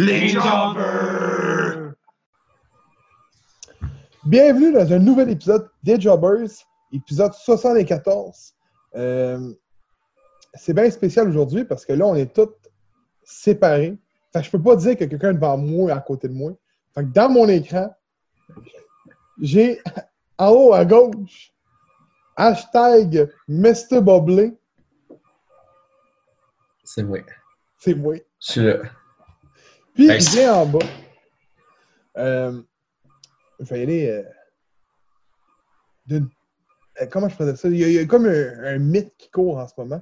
Les Jobbers! Bienvenue dans un nouvel épisode des Jobbers, épisode 74. Euh, c'est bien spécial aujourd'hui parce que là, on est tous séparés. Fait que je peux pas dire que quelqu'un est devant moi et à côté de moi. Fait que dans mon écran, j'ai en haut à gauche hashtag Mr. Boblé. C'est moi. C'est moi. Je suis là. Puis j'ai en bas. Euh, je vais y aller. euh, d'une- euh, comment je faisais ça? Il y a, il y a comme un, un mythe qui court en ce moment.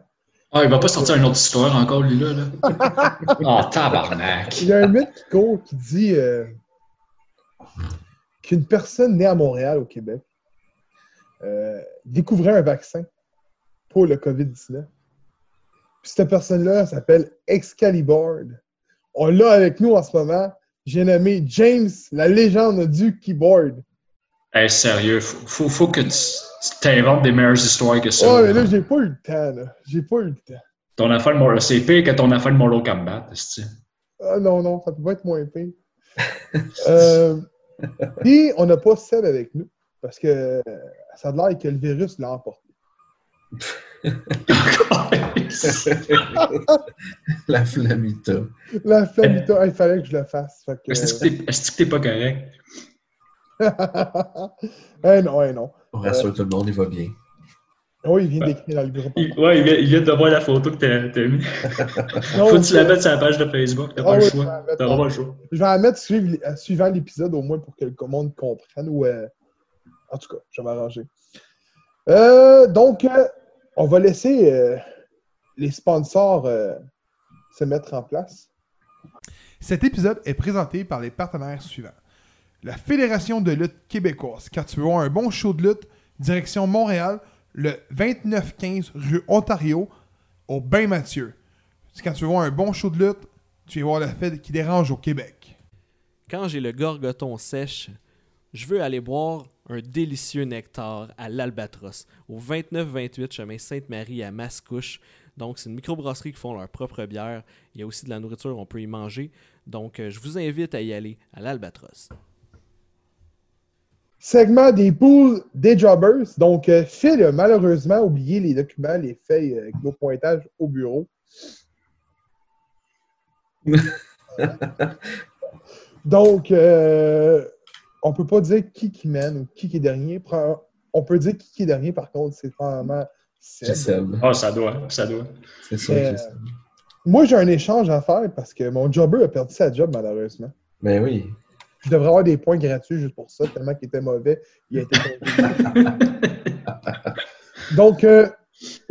Ah, il va pas sortir une autre histoire encore, lui, là. là. oh, tabarnak. Il y a un mythe qui court qui dit euh, qu'une personne née à Montréal, au Québec, euh, découvrait un vaccin pour le COVID-19. Puis cette personne-là s'appelle Excalibur. On l'a avec nous en ce moment. J'ai nommé James, la légende du keyboard. Hey, sérieux, faut, faut, faut que tu t'inventes des meilleures histoires que ça. Oh, mais là, j'ai pas eu le temps, là. J'ai pas eu le temps. Ton affaire de Mortal- c'est pire que ton affaire de Mortal Kombat, c'est Ah non, non, ça peut pas être moins pire. euh, puis, on n'a pas Seb avec nous parce que ça a l'air que le virus l'a emporté. La flamita. La flamita, il fallait que je le fasse. Que, Est-ce que t'es- pas correct? eh non, eh non. On rassure tout le monde, il va bien. Oui, il vient d'écrire dans le groupe. Il, ouais, il vient, il vient de voir la photo que t'as t'as mis. Faut que tu la mettes sur la page de Facebook, t'as Ah pas oui, le je vais la choix. en- pas le choix. Je vais en mettre suivre- euh, suivant l'épisode au moins pour que le monde comprenne. Ou, euh, En tout cas, je vais m'arranger. Euh, donc, euh, on va laisser euh, les sponsors euh, se mettre en place. Cet épisode est présenté par les partenaires suivants. La Fédération de lutte québécoise. Quand tu veux voir un bon show de lutte, direction Montréal, le 2915 rue Ontario, au Bain Mathieu. Quand tu veux voir un bon show de lutte, tu vas voir la fête qui dérange au Québec. Quand j'ai le gorgoton sèche, je veux aller boire un délicieux nectar à l'Albatros, au 29-28 chemin Sainte-Marie à Mascouche. Donc, c'est une microbrasserie qui font leur propre bière. Il y a aussi de la nourriture, on peut y manger. Donc, euh, je vous invite à y aller à l'Albatros. Segment des poules des jobbers. Donc, euh, Phil a malheureusement oublié les documents, les feuilles avec nos pointages au bureau. Donc, euh, on peut pas dire qui qui mène ou qui qui est dernier. On peut dire qui qui est dernier, par contre, c'est probablement Seb. Ah, ça doit, ça doit. C'est ça. Euh. Moi, j'ai un échange à faire parce que mon jobber a perdu sa job, malheureusement. Ben oui. Je devrais avoir des points gratuits juste pour ça, tellement qu'il était mauvais. Il a été. Donc, euh,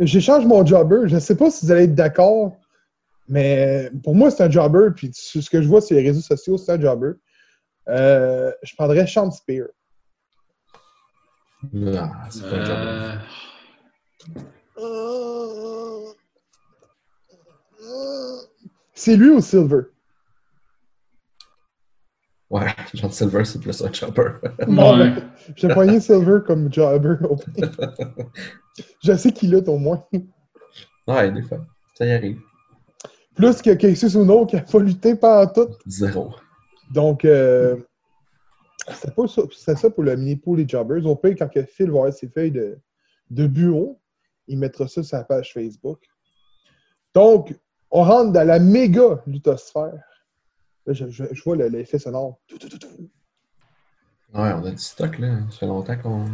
j'échange mon jobber. Je ne sais pas si vous allez être d'accord, mais pour moi, c'est un jobber. Puis ce que je vois sur les réseaux sociaux, c'est un jobber. Euh, je prendrais Sean Spear. Non, c'est pas un job. Euh, C'est lui ou Silver? Ouais, John Silver, c'est plus un chopper. Non, ouais. J'ai poigné Silver comme jobber. je sais qu'il lutte au moins. ouais, des fois. Ça y arrive. Plus que Casey Suno qui n'a pas lutté pendant tout. Zéro. Donc, euh, c'est ça, pour le mini pool des jobbers. Au pire, quand Phil va avoir ses feuilles de, de bureau, il mettra ça sur sa page Facebook. Donc, on rentre dans la méga luthosphère. Là, je, je- je vois le- l'effet sonore. Tout, tout, tout, tout. Ouais, on a du stock, là. Ça fait longtemps qu'on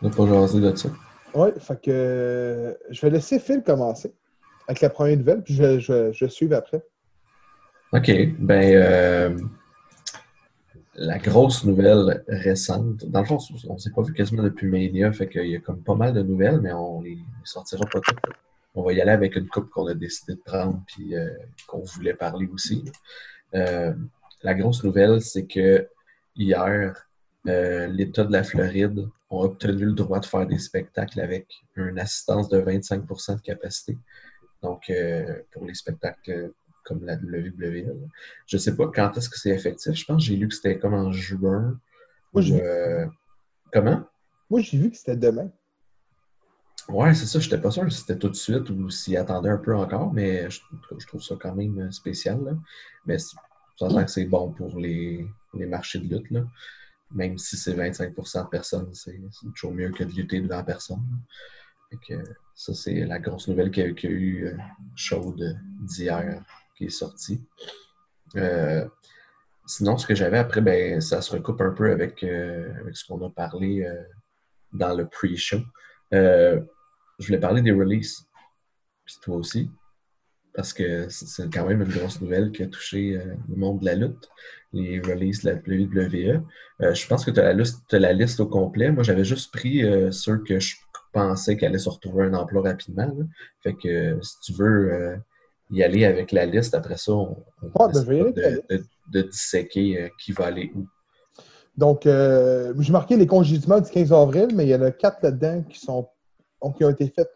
n'a pas jasé de ça. Ouais, fait que euh, je vais laisser Phil commencer avec la première nouvelle, puis je, je, je suive après. OK. Ben, euh, la grosse nouvelle récente, dans le fond, on ne s'est pas vu quasiment depuis Mania, fait qu'il y a comme pas mal de nouvelles, mais on les sortira pas toutes. On va y aller avec une coupe qu'on a décidé de prendre puis euh, qu'on voulait parler aussi. Euh, la grosse nouvelle, c'est que hier, euh, l'État de la Floride a obtenu le droit de faire des spectacles avec une assistance de 25% de capacité. Donc, pour les spectacles comme la WWE. Je sais pas quand est-ce que c'est effectif. Je pense que j'ai lu que c'était comme en juin. Moi, j'ai euh, Comment? Moi, j'ai vu que c'était demain. Ouais, c'est ça. Je n'étais pas sûr si c'était tout de suite ou s'il attendait un peu encore, mais je, je trouve ça quand même spécial. là. Mais l'air que c'est bon pour les, les marchés de lutte. Là. Même si c'est 25% de personnes, c'est toujours mieux que de lutter devant personne. Fait que, ça, c'est la grosse nouvelle qu'il y a, qu'il y a eu euh, chaude d'hier qui est sortie. Euh, sinon, ce que j'avais après, ben, ça se recoupe un peu avec, euh, avec ce qu'on a parlé euh, dans le pre-show. Je voulais parler des releases. Puis toi aussi. Parce que c'est- quand même une grosse nouvelle qui a touché le monde de la lutte, les releases de la WWE. Je pense que tu as, la liste- t'as la liste au complet. Moi, j'avais juste pris ceux que je pensais qu'elle allait se retrouver un emploi rapidement. Fait que si tu veux y aller avec la liste, après ça, on, on Ah, ben, de, disséquer euh, qui va aller où. Donc, euh, j'ai marqué les congédiements du 15 avril, mais il y en a quatre là-dedans qui, sont, qui ont été faits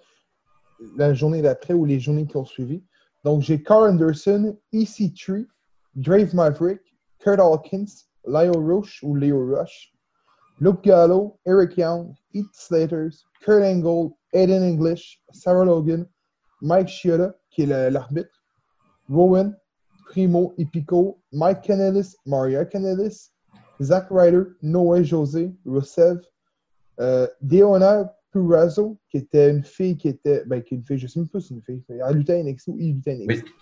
la journée d'après ou les journées qui ont suivi. Donc, j'ai Carl Anderson, EC3, Drave Maverick, Kurt Hawkins, Leo Rush ou Leo Rush, Luke Gallo, Eric Young, Heath Slaters, Kurt Angle, Aiden English, Sarah Logan, Mike Chioda, qui est l'arbitre, Rowan, Primo, Epico, Mike Canellis, Maria Canellis, Zack Ryder, Noé José, Roussev, euh, Deona Purrazzo, qui était une fille qui était. Ben, qui est une fille, je sais même pas si c'est une fille. Elle luttait à NXT ou il luttait à NXT. Oui.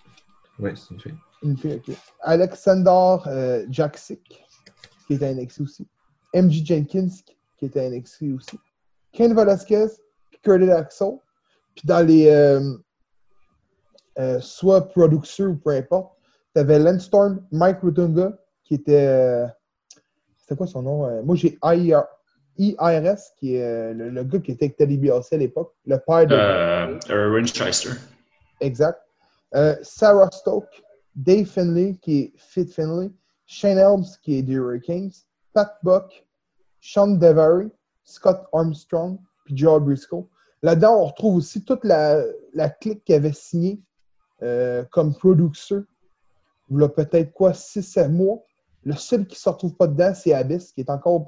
Oui, c'est une fille. Une fille, ok. Alexander euh, Jaksic, qui était à NXT aussi. MJ Jenkins, qui était à NXT aussi. Ken Velasquez, puis Curtis Axel. Puis dans les. euh, euh, soit producteurs ou peu importe, tu avais Lance Storm, Mike Rutunga, qui était. euh, c'était quoi son nom? Euh, moi, j'ai IR IRS, qui est euh, le, le gars qui était avec Teddy Biassi à l'époque, le père de. Euh, Erwin Shyster. Exact. Sarah Stoke, Dave Finley, qui est Fit Finley, Shane Helms, qui est des Hurricanes, Pat Buck, Sean Devery, Scott Armstrong, puis Joe Briscoe. Là-dedans, on retrouve aussi toute la, la clique qui avait signé euh, comme producteur. Il a peut-être quoi, 6-7 mois. Le seul qui ne se retrouve pas dedans, c'est Abyss, qui est encore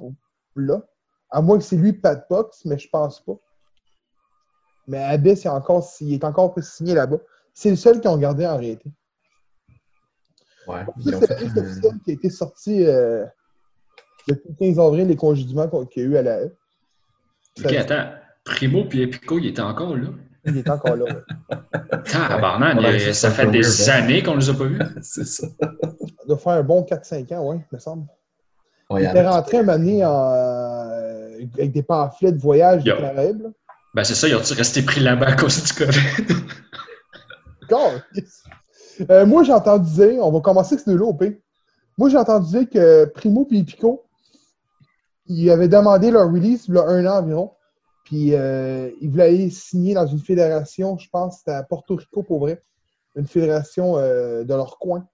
là. À moins que c'est lui, Pat Box, mais je pense pas. Mais Abyss, il est encore, il est encore pas signé là-bas. C'est le seul qui ont gardé en réalité. Ouais. C'est la fait liste officielle qui a été sortie euh, depuis le 15 avril, les congédiements qu'il y a eu à la E. Ok, attends. Primo puis Epico, il était encore là? Il est encore là. ouais. Tabarnak, Ouais, il- c'est ça fait des weird, hein. années qu'on les a pas vus. c'est ça. Il doit faire un bon 4-5 ans, oui, me semble. Ouais, Il était rentré un en, euh, avec des pamphlets de voyage des. Caraïbes. là. Ben c'est ça, ils ont-tu resté pris là-bas à cause du COVID? God! Euh, moi, j'ai entendu dire, on va commencer avec ce deux-là au pire. Moi, j'ai entendu dire que Primo et Pico, ils avaient demandé leur release il y a un an environ. Puis euh, ils voulaient aller signer dans une fédération, je pense, c'était à Porto Rico pour vrai. Une fédération euh, de leur coin.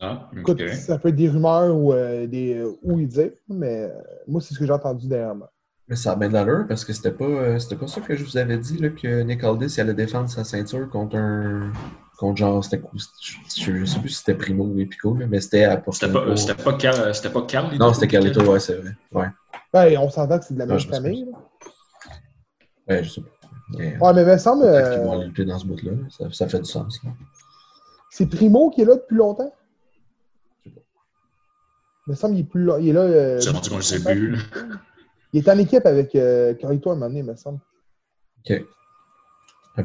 Ah, Écoute, ok. ça peut être des rumeurs ou euh, des où ils disent, mais euh, moi, c'est ce que j'ai entendu dernièrement. Mais ça a bien de l'allure parce que c'était pas, euh, c'était pas ça que je vous avais dit là, que Nick Aldis il allait défendre sa ceinture contre un. contre genre, c'était Je, je sais plus si c'était Primo ou Epico, mais c'était à Porto C'était pas, Rico. c'était pas c'était pas Carl. Non, c'était Carlito, ouais, c'est vrai. Ouais, Ben, on s'entend que c'est de la même je me famille. ouais je sais pas. Mais, Ouais, mais il me semble, qu'ils vont aller lutter dans ce bout-là. Ça, ça fait du sens. c'est Primo qui est là depuis longtemps? Je sais pas. Il me semble qu'il est, plus là, il est là. euh, C'est rendu qu'on le sait plus. là. Il est en équipe avec euh, Carlito un moment donné, il me semble. Ok.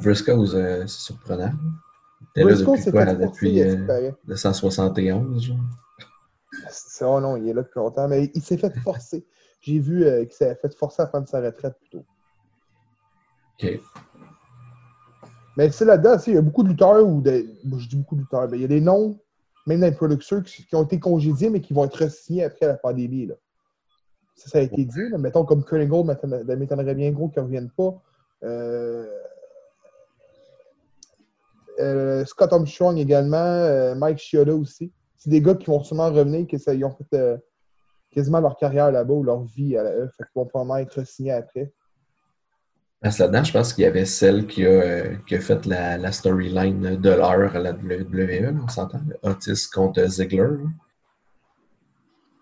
Briscoe, euh, c'est surprenant. T'es là Briscoe depuis quoi? Depuis il euh, disparu. le 171, genre? Oh non, il est là depuis longtemps, mais il s'est fait forcer. J'ai vu euh, qu'il s'est fait forcer à prendre sa retraite plus tôt. Ok. Mais c'est là-dedans, il y a beaucoup de lutteurs, ou de... bon, je dis beaucoup de lutteurs, mais il y a des noms, même dans les producteurs, qui, qui ont été congédiés, mais qui vont être signés après la pandémie. Là. Ça, ça a été dit. là. Mettons comme m'étonne- ça m'étonnerait bien gros qu'ils ne reviennent pas. Euh, euh, Scott Armstrong également, euh, Mike Chioda aussi. C'est des gars qui vont sûrement revenir, que ça, ils ont fait quasiment leur carrière là-bas ou leur vie à la E. Fait qu'ils vont probablement être signés après. Parce que là-dedans, je pense qu'il y avait celle qui a, euh, qui a fait la, la storyline de l'heure à la WWE, on s'entend. Otis contre Ziggler.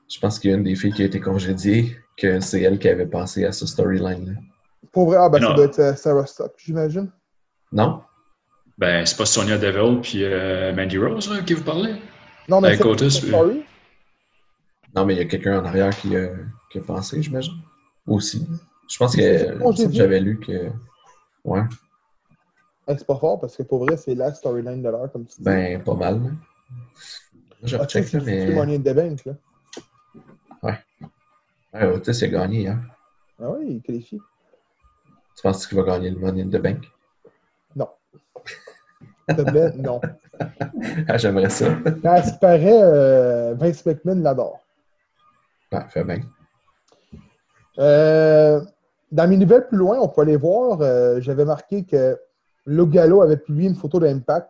Je pense qu'il y a une des filles qui a été congédiée, que c'est elle qui avait pensé à ce storyline-là. Pour vrai, ah, ben, ça doit être euh, Sarah Stock, j'imagine. Non? Ben, c'est pas Sonia Deville puis euh, Mandy Rose là, qui vous parlait? Non, mais c'est Otis, c'est oui. Non, mais il y a quelqu'un en arrière qui a, qui a pensé, j'imagine. Aussi. Je pense que, C'est j'avais lu que. Ouais, Hey, c'est pas fort parce que pour vrai, c'est la storyline de l'heure, comme tu dis. ben, pas mal. Moi, je Ah, recheck, là, c'est c'est mais. Money in the Bank, là. Ouais, Otis, il a gagné, hein. Ah oui, il qualifie. Tu penses qu'il va gagner le Money in the Bank? Plaît, non. Ah, j'aimerais ça. À ce qui paraît, euh, Vince McMahon l'adore. Ouais, fait bien. Euh, dans mes nouvelles plus loin, on peut aller voir, euh, j'avais marqué que Luke Gallo avait publié une photo d'Impact,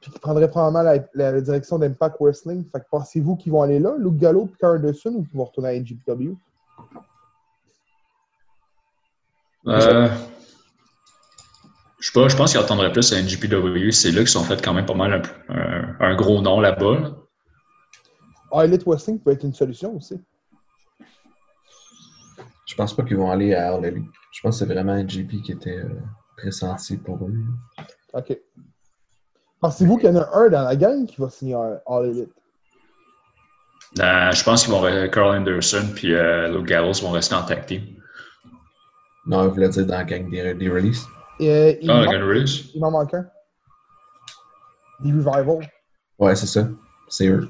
puis qu'il prendrait probablement la, la- la direction d'Impact Wrestling. Fait que pensez-vous qu'ils vont aller là, Luke Gallo et Carl Anderson, ou qu'ils vont retourner à NGPW? Euh, je sais pas, je pense qu'ils attendraient plus à NGPW. C'est là qu'ils sont fait quand même pas mal un, un- un gros nom là-bas. Là. Elite Wrestling peut être une solution aussi. Je pense pas qu'ils vont aller à All Elite. Je pense que c'est vraiment JP qui était euh, pressenti pour eux. OK. Pensez-vous qu'il y en a un dans la gang qui va signer à All Elite? Euh, je pense qu'ils vont Carl Anderson puis euh, Luke Gallows vont rester en tag team. Non, je voulais dire dans la gang des, des releases. Euh, il, Ah, il m'en manque un. Des Revival, Ouais, c'est ça. C'est eux.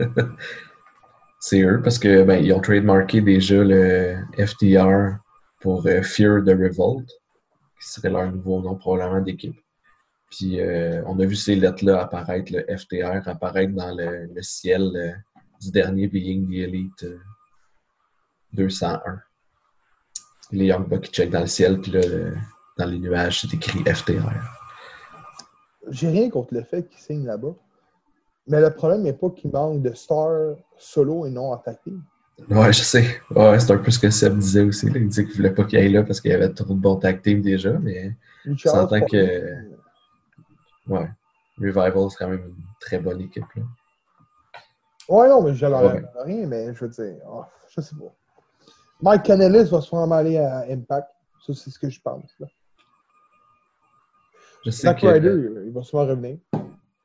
C'est eux parce que ben, ont trademarké déjà le FTR pour euh, Fear the Revolt, qui serait leur nouveau nom probablement d'équipe. Puis euh, on a vu ces lettres-là apparaître, le FTR apparaître dans le, ciel euh, du dernier Being the Elite euh, 201. Les Young Bucks qui checkent dans le ciel, puis là, dans les nuages, c'est écrit FTR. J'ai rien contre le fait qu'ils signent là-bas. Mais le problème n'est pas qu'il manque de stars solo et non attaqués. Ouais, je sais. Ouais, c'est un peu ce que Seb disait aussi. Là. Il disait qu'il voulait pas qu'il aille là parce qu'il y avait trop de bons tag teams déjà, mais c'est pas- que- ouais. Revival, c'est quand même une très bonne équipe. Là. Ouais, non, mais j'avais Ouais. rien, mais je veux dire, oh, je sais pas. Mike Canellis va sûrement aller à Impact. Ça, c'est ce que je pense. là. Je sais, que, Ryder, il va sûrement revenir.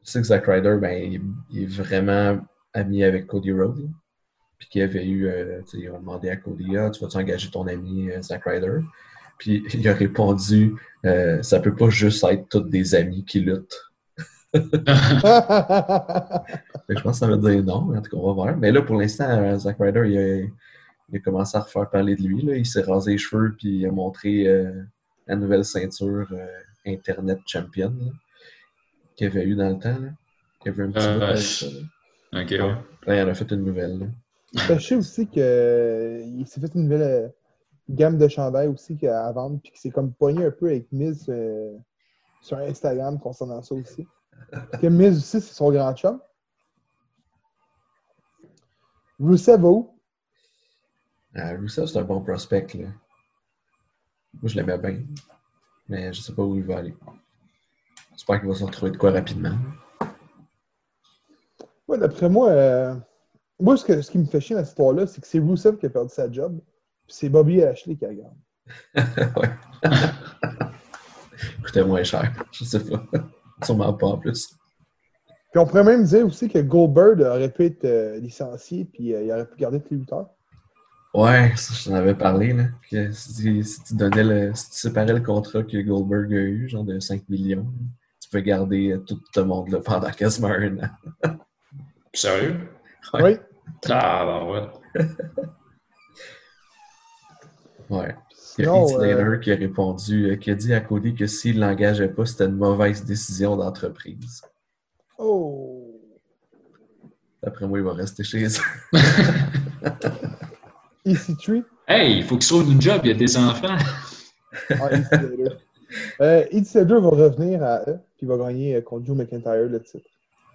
Je sais que Zack Ryder, ben, il, il est vraiment ami avec Cody Rhodes. Puis qu'il avait eu, euh, ils ont demandé à Cody, ah, tu vas-tu engager ton ami euh, Zack Ryder? Puis il a répondu, euh, ça peut pas juste être tous des amis qui luttent. Je pense que ça veut dire non, mais en tout cas, on va voir. Mais là, pour l'instant, euh, Zack Ryder, il a, il a commencé à refaire parler de lui. Là. Il s'est rasé les cheveux puis il a montré la nouvelle ceinture Internet Champion là, qu'il avait eu dans le temps. Là. Il y avait un petit Euh, bout avec je- ça, là. Ok, ouais. Là, il en a fait une nouvelle. là. je sais aussi qu'il s'est fait une nouvelle euh, gamme de chandails aussi à vendre, puis qu'il s'est comme pogné un peu avec Miz euh, sur Instagram concernant ça aussi. Que Miz aussi, c'est son grand chum. Rusev va où? Euh, Rusev, c'est un bon prospect. Là. Moi, je l'aimais bien. Mais je sais pas où il va aller. J'espère qu'il va se retrouver de quoi rapidement. Ouais, d'après moi, euh, moi ce, que- ce qui me fait chier dans cette histoire-là, c'est que c'est Rusev qui a perdu sa job, puis c'est Bobby Ashley qui la gagne. ouais. Coûtait moins cher. Je sais pas. Sûrement pas en plus. Puis on pourrait même dire aussi que Goldberg aurait pu être euh, licencié, puis euh, il aurait pu garder tous les lutteurs. Ouais, ça, je t'en avais parlé, là. Que si, si tu donnais le, si tu séparais le contrat que Goldberg a eu, genre de 5 millions, tu peux garder euh, tout ce monde-là pendant quasiment un an. Sérieux? Ouais. Oui. Ah, ben ouais. Ouais. Il y a Heath euh, Slater qui a répondu, euh, qui a dit à Cody que s'il ne l'engageait pas, c'était une mauvaise décision d'entreprise. oh. D'après moi, il va rester chez eux. EC3. Hey, il faut qu'il sauve une job, il y a des enfants. Ah. Euh, Heath va revenir à eux, puis il va gagner euh, contre Joe McIntyre le titre.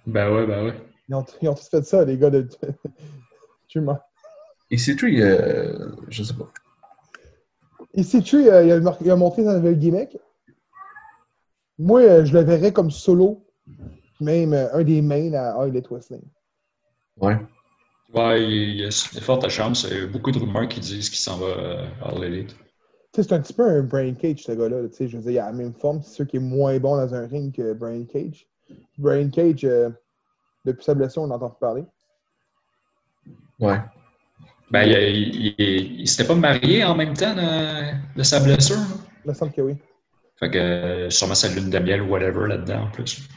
Ben ouais, ben ouais. Ils ont, ils ont tous fait ça, les gars de. Tu mens. Et C3, euh, je sais pas. EC3, euh, il, a il a montré sa nouvelle gimmick. Moi, euh, je le verrais comme solo, même euh, un des mains à All Elite Wrestling. Ouais. Ouais, il y a de fortes chances. Il y a beaucoup de rumeurs qui disent qu'il s'en va à l'élite. Tu sais, c'est un petit peu un Brain Cage, ce gars-là. Tu sais, je veux dire, il a la même forme. C'est sûr qu'il est moins bon dans un ring que Brain Cage. Brain Cage, euh, Depuis sa blessure, on entend plus parler. Ouais. Ben, il, il, il- s'était pas marié en même temps de, de sa blessure. là. Il me semble que oui. Fait que euh, sûrement sa lune de miel ou whatever là-dedans en plus.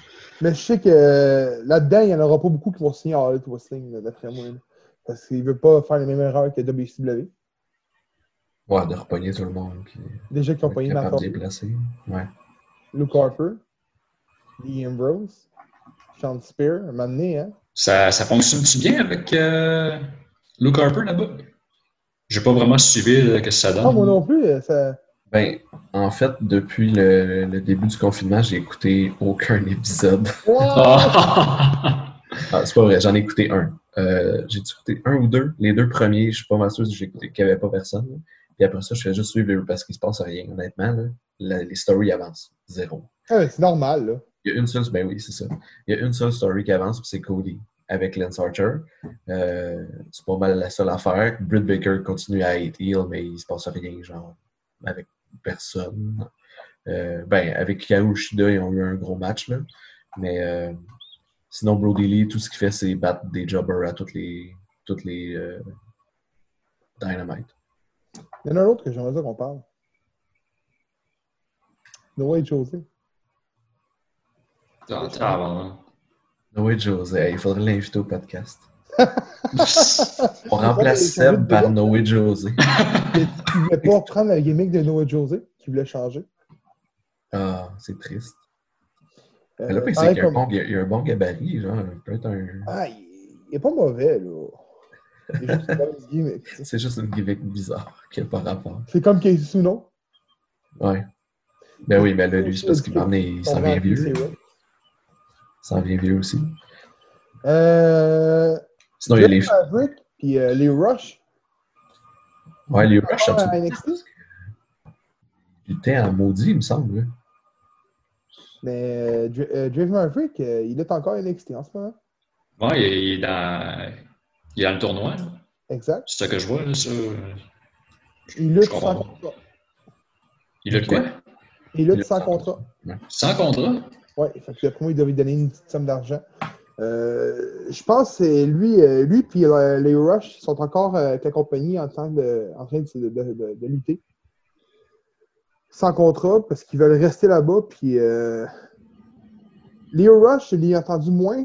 Mais je sais que euh, là-dedans, il n'y en aura pas beaucoup qui vont signer à All Wrestling, d'après moi. là. Parce qu'il ne veut pas faire les mêmes erreurs que WCW. Ouais, de repogner tout le monde. Puis Déjà qu'ils ont de Harper, déplacer. Ouais. Luke Harper, Lee Ambrose, Sean Spear, un moment donné, hein? Ça, ça fonctionne-tu bien avec euh, Luke Harper là-bas? J'ai pas vraiment suivi euh, que ça donne. Non, moi non plus. euh, Ça... Ben, en fait, depuis le, le début du confinement, j'ai écouté aucun épisode. Ah! Ah, c'est pas vrai, j'en ai écouté un. Euh, j'ai écouté un ou deux? Les deux premiers, je suis pas mal sûr que j'ai écouté qu'il n'y avait pas personne. Puis après ça, je fais juste suivre parce qu'il se passe rien. Honnêtement, là, La- les stories avancent. Zéro. Ah, c'est normal, là. Il y a une seule, ben oui, c'est ça. Il y a une seule story qui avance, puis c'est Cody avec Lance Archer. Euh, c'est pas mal la seule affaire. Britt Baker continue à être heel, mais il se passe rien, genre, avec personne. Euh, ben, avec Hikaru Shida, ils ont eu un gros match, là. Mais euh, sinon, Brody Lee, tout ce qu'il fait, c'est battre des jobbers à toutes les, toutes les Dynamite. Il y en a un autre que j'aimerais dire qu'on parle. Noah José. Ah, tabarnak. Oui, José, il faudrait l'inviter au podcast. On remplace Seb par Noé José. Il voulait pas prendre la gimmick de Noah José, qui voulait changer. Ah, c'est triste. Euh, là, c'est qu'il y a un bon, il y a- il y a un bon gabarit, genre, peut-être un. Ah, il il est pas mauvais, là. C'est juste une gimmick bizarre qui n'a pas rapport. C'est comme Casey Suno. Ouais. Ben oui, mais là, lui, c'est parce qu'il m'en est. Il s'en vient vieux. Il s'en vient vieux aussi. Euh, Sinon, il y a les. Maverick, puis euh, les Rush. Ouais, les Rush, ça. Il était en maudit, il me semble. là. Mais euh, Dra- euh, Dave Maverick, euh, il est encore à NXT en ce moment. Ouais, il est- il est dans, il est dans le tournoi. là. Exact. C'est ça que je vois. Là, ça. Il lutte sans contrat. Il de quoi? Il lutte lutte sans contrat. Sans contrat? Oui, d'après moi, il devait lui donner une petite somme d'argent. Euh, je pense que lui, euh, lui puis euh, les Rush sont encore avec la compagnie en, tant de, en train de, de- de- de lutter. Sans contrat, parce qu'ils veulent rester là-bas. Puis euh, Leo Rush, je l'ai entendu moins.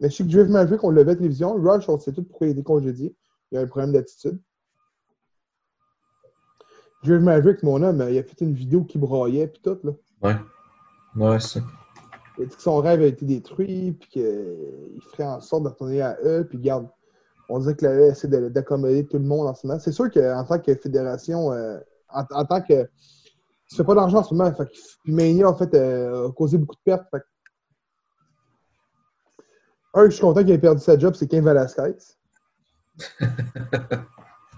Mais je sais que Dave Maverick, on le levait à la télévision. Rush, on sait tout pourquoi il a été congédié. Il a un problème d'attitude. Dave Maverick, mon homme, il a fait une vidéo qui braillait, puis tout. Là. Ouais. Ouais, c'est ça. Il a dit que son rêve a été détruit, puis qu'il ferait en sorte de retourner à eux, puis garde. On dirait que la E essaie de- d'accommoder tout le monde en ce moment. C'est sûr qu'en tant que fédération, euh, en, en tant que. Tu fais pas d'argent en ce moment. Fait que Mania, en fait, euh, a causé beaucoup de pertes. Fait que- Un, je suis content qu'il ait perdu sa job, c'est Ken Velasquez.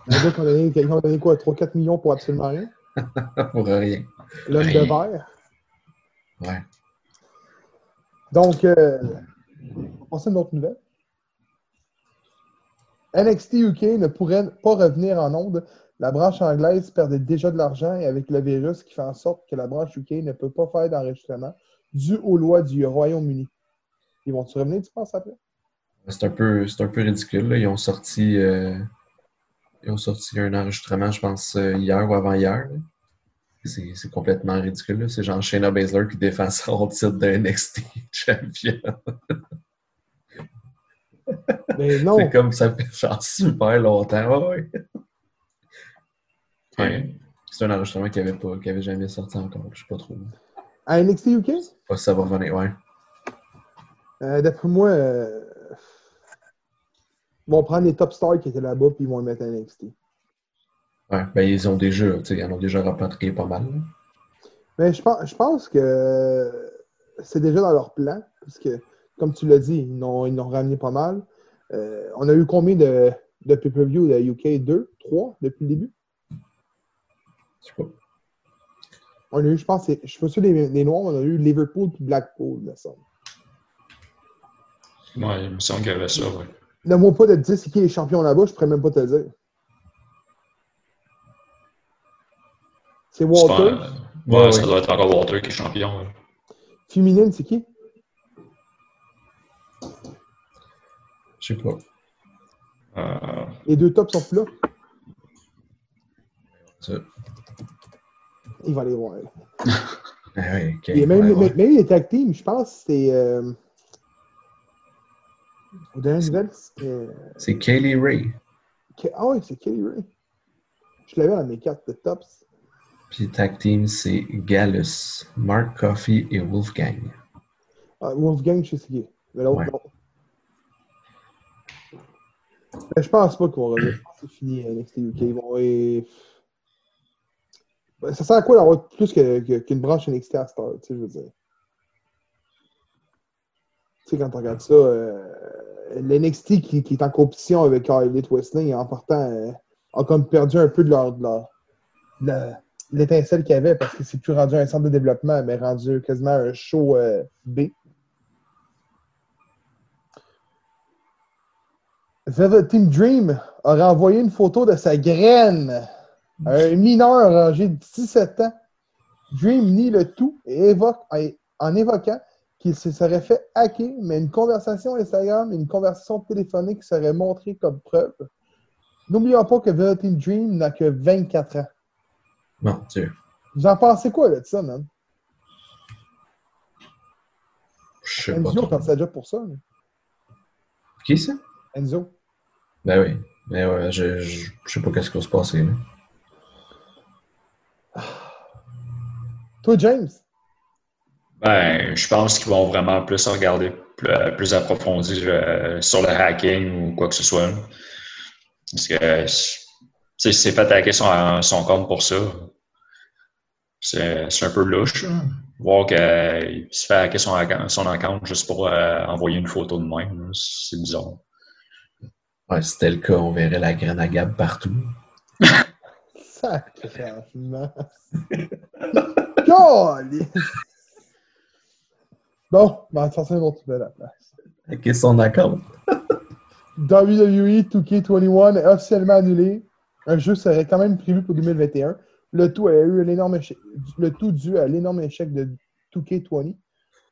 Le gars qui a donné, qui a donné quoi, 3-4 millions pour absolument rien? Pour rien. L'homme de verre. Ouais. Donc, euh, on va passer à une autre nouvelle. NXT UK ne pourrait pas revenir en onde. La branche anglaise perdait déjà de l'argent et avec le virus qui fait en sorte que la branche UK ne peut pas faire d'enregistrement dû aux lois du Royaume-Uni. Ils vont-tu revenir, tu penses, après? C'est un peu, c'est un peu ridicule. là. Ils ont sorti, euh, ils ont sorti un enregistrement, je pense, euh, hier ou avant-hier. C'est c'est complètement ridicule. là. C'est genre Shayna Baszler qui défend son titre de NXT champion. Mais non, C'est comme ça fait genre super longtemps. Ouais, ouais. Ouais. C'est un enregistrement qui avait pas, qui avait jamais sorti encore. Je sais pas trop. à NXT UK, Pas ça va revenir. Ouais. Euh, d'après moi, euh, ils vont prendre les top stars qui étaient là-bas puis ils vont les mettre à NXT. Ouais. Ben, ils ont déjà, tu sais, ils en ont déjà rapatrié pas mal. là. Mais je pense, je pense que c'est déjà dans leur plan, parce que, comme tu l'as dit, ils n'ont ils ramené pas mal. Euh, on a eu combien de, de pay-per-view de UK? Deux? Trois? Depuis le début? Je sais pas. On a eu, je pense, je suis pas sûr des, des Noirs, on a eu Liverpool puis Blackpool, il me semble. Ouais, il me semble qu'il y avait ça, ouais. Ne-moi pas de te dire c'est qui est champion là-bas, je pourrais même pas te le dire. C'est Walter? pas- Ouais, Ouais, ça doit être encore Walter qui est champion. ouais. Féminine, c'est qui? Je sais pas. Euh, Les deux tops sont plus là. Il va les voir. là. Ah oui, ok. Il y a même, Ouais, ouais. même- les tag teams, je pense que c'est. Euh... C'était. C'est Kaylee Ray. Ah oui, c'est Kelly Ray. Je l'avais dans mes cartes de tops. Puis tag team, c'est Gallus, Mark Coffey et Wolfgang. Ah, Wolfgang, je sais ce qui est. Mais l'autre, Ouais. non. Je pense pas qu'on va revenir. Je pense que c'est fini NXT UK. Et- Ben, Ça sert à quoi d'avoir plus que- que- qu'une branche NXT à tu sais, je veux dire. Tu sais, quand on regarde ça, euh, l'NXT qui, est en compétition avec All Elite Wrestling, en partant, euh, a comme perdu un peu de leur, de l'étincelle qu'il y avait parce que c'est plus rendu un centre de développement, mais rendu quasiment un show euh, B. Team Dream aurait envoyé une photo de sa graine à un mineur âgé de 17 ans. Dream nie le tout et évoque, en évoquant qu'il se serait fait hacker, mais une conversation Instagram et une conversation téléphonique seraient montrées comme preuve. N'oublions pas que Velvet Team Dream n'a que 24 ans. Mon Dieu. Vous en pensez quoi là, de ça, man? Je sais pas. Enzo, quand ça déjà pour ça. là. Qui ça? Enzo. Ben oui. Ben ouais, je, je, je sais pas qu'est-ce qui va se passer. Là. Toi, James? Ben, je pense qu'ils vont vraiment plus regarder plus, euh, plus approfondi euh, sur le hacking ou quoi que ce soit. Parce que c'est fait hacker son, son compte pour ça. C'est c'est un peu louche. Voir qu'il se fait hacker son, son account juste pour euh, envoyer une photo de même. là, C'est bizarre. Ouais, si c'était le cas, on verrait la graine à Gab partout. Sacrément. Façon, une autre nouvelle à la place. Hacker son account. WWE 2K21 est officiellement annulé. Un jeu serait quand même prévu pour 2021. Le tout a eu un énorme échec, le tout dû à l'énorme échec de 2K20.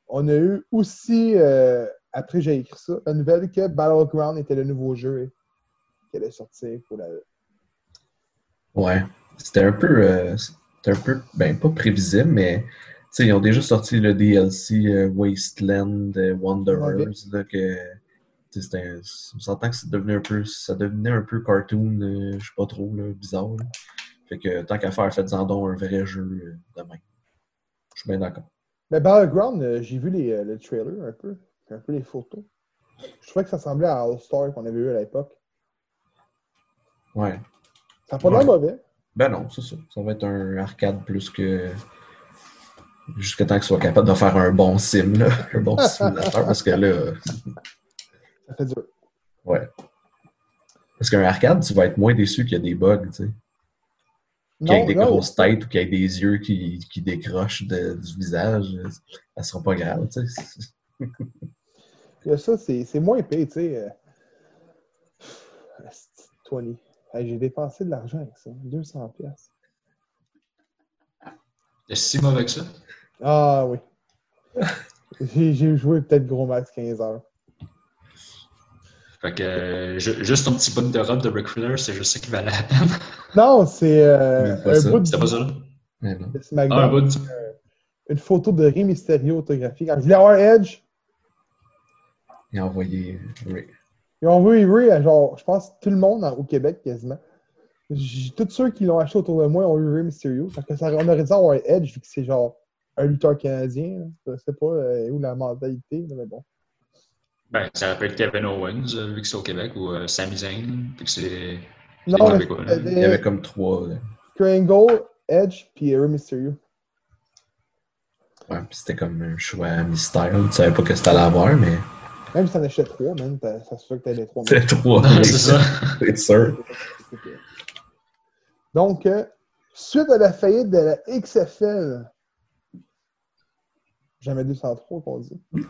On a eu aussi, euh, après j'ai écrit ça, la nouvelle que Battleground était le nouveau jeu qui allait sortir pour la. Ouais. C'était un peu. euh, c'était un peu. Ben, pas prévisible, mais. Tu sais, ils ont déjà sorti le DLC euh, Wasteland euh, Wanderers, là, que. un- On s'entend que c'est devenu un peu. Ça devenait un peu cartoon, euh, je sais pas trop, là, bizarre. là. Fait que tant qu'à faire, faites-en donc un vrai jeu euh, demain. Je suis bien d'accord. Mais Battleground, j'ai vu les, le trailer un peu, un peu les photos. Je trouvais que ça semblait à All-Star qu'on avait eu à l'époque. Ouais. Ça n'a pas l'air Ouais. mauvais. Ben non, c'est ça. Ça va être un arcade plus que. Jusqu'à temps qu'ils soient capables de faire un bon sim, là. un bon simulateur, parce que là. Ça fait dur. Ouais. Parce qu'un arcade, tu vas être moins déçu qu'il y a des bugs, tu sais. Qu'il y ait des non, grosses têtes ou qu'il y ait des yeux qui, qui décrochent de- du visage. Ça sera pas grave, tu sais. il y a ça, c'est c'est moins payé, tu sais. euh. Asti, 20. Hey, J'ai dépensé de l'argent avec ça. 200 pièces. C'est si mauvais que ça? Ah oui. J'ai joué peut-être gros max 15 heures. Fait que euh, ju- juste un petit bout de robe de Ric Flair, c'est juste ça qui valait la peine. Non, c'est euh, un bout de, C'était pas ça, là? Ah, un bout de... Une photo de Rey Mysterio autographiée. Quand je voulais avoir Edge, Il a envoyé. Oui. Ils ont vu Ray à genre, je pense, tout le monde au Québec quasiment. Tous ceux qui l'ont acheté autour de moi ont eu Ray Mysterio. Fait que ça, on aurait dû avoir Edge vu que c'est genre un lutteur canadien. là. Je sais pas euh, où la mentalité, mais bon. Ben, ça peut être Kevin Owens, euh, vu que c'est au Québec, ou euh, Sami Zayn, puis que c'est... Non, mais là. Il y avait comme trois. là. Edge, puis Ray Mysterio. Ouais, puis c'était comme un choix mystère. Tu savais pas que c'était à l'avoir, mais Même si t'en achetais trois, man, t'as- ça se fait que t'as les trois. c'était trois. c'est ça. C'est sûr. Donc, euh, suite à la faillite de la XFL, jamais 203 qu'on dit.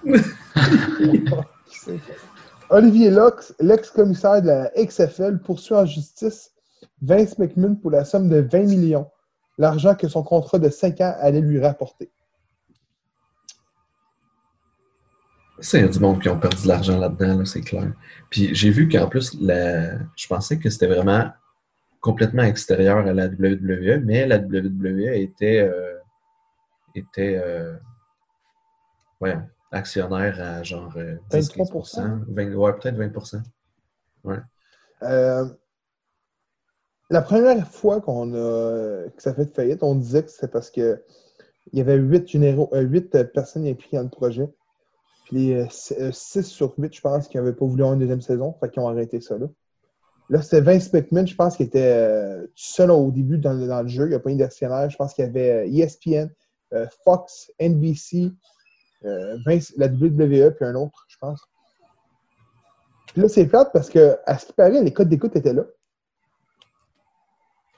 Olivier Lux, l'ex-commissaire de la XFL, poursuit en justice Vince McMahon pour la somme de 20 millions, l'argent que son contrat de 5 ans allait lui rapporter. A du monde qui ont perdu de l'argent là-dedans, là, c'est clair. Puis j'ai vu qu'en plus, je pensais que c'était vraiment complètement extérieur à la WWE, mais la WWE était, euh, euh, voyons, actionnaire à genre euh, 10, 23%? 20, ouais, peut-être 20 Ouais. Euh, la première fois qu'on a que ça fait faillite, on disait que c'était parce que il y avait huit généraux, euh, huit euh, personnes impliquées dans le projet. Puis euh, 6 sur 8, je pense, qui n'avaient pas voulu avoir une deuxième saison, fait qu'ils ont arrêté ça là. Là, c'était Vince McMahon, je pense, qui était euh, tout seul au début dans le, dans le jeu. Il n'y a pas eu d'actionnaire. Je pense qu'il y avait euh, ESPN, euh, Fox, NBC, euh, Vince, la WWE, puis un autre, je pense. Puis là, c'est plate parce que, à ce qui paraît, les codes d'écoute étaient là.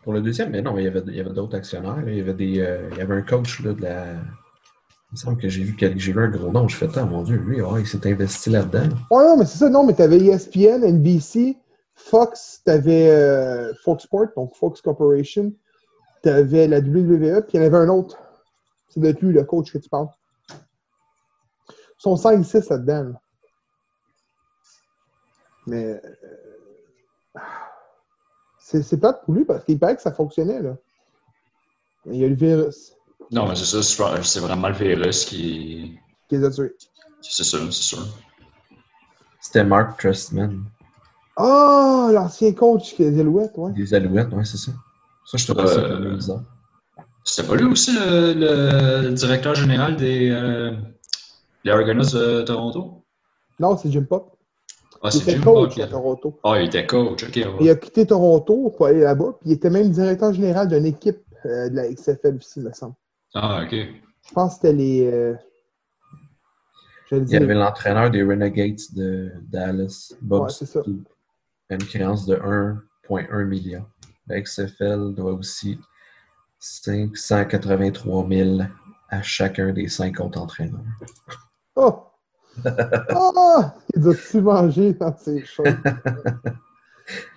Pour le deuxième, mais non, il y avait, il y avait d'autres actionnaires. Il, y avait des, euh, il y avait un coach là, de la. Il me semble que j'ai vu, quel- j'ai vu un gros nom. Je fais, ah mon Dieu, lui, il s'est investi là-dedans. Ouais, non, mais c'est ça, non, mais t'avais ESPN, NBC, Fox, t'avais euh, Fox Sport, donc Fox Corporation, t'avais la WWE, puis il y en avait un autre. C'est de lui, le coach que tu parles. Ils sont 5-6 là-dedans. là. Mais euh, c'est c'est plate pour lui parce qu'il paraît que ça fonctionnait. Là. Mais il y a eu le virus Non, mais c'est ça, c'est- vraiment le virus qui. qui les a tués. C'est sûr, c'est sûr. C'était Mark Trustman, Ah, l'ancien coach des Alouettes, ouais. des Alouettes, ouais, c'est ça. Ça, je ça Euh, comme bizarre. C'était pas lui aussi le, le directeur général des euh, les Argonauts de Toronto? Non, c'est Jim Pop. Ah, Il c'est était Jim coach Buck. à Toronto. Ah, il était coach, ok. ouais. Il a quitté Toronto pour aller là-bas, puis il était même directeur général d'une équipe euh, de la XFL aussi, me semble. Ah, ok. Je pense que c'était les. euh, je vais le Il y avait l'entraîneur des Renegades de Dallas, Bob Ouais, c'est ça. Une créance de 1,1 million. La XFL doit aussi 583 000 à chacun des cinq autres entraîneurs. Oh! Ah! Il doit tout manger dans ses choses.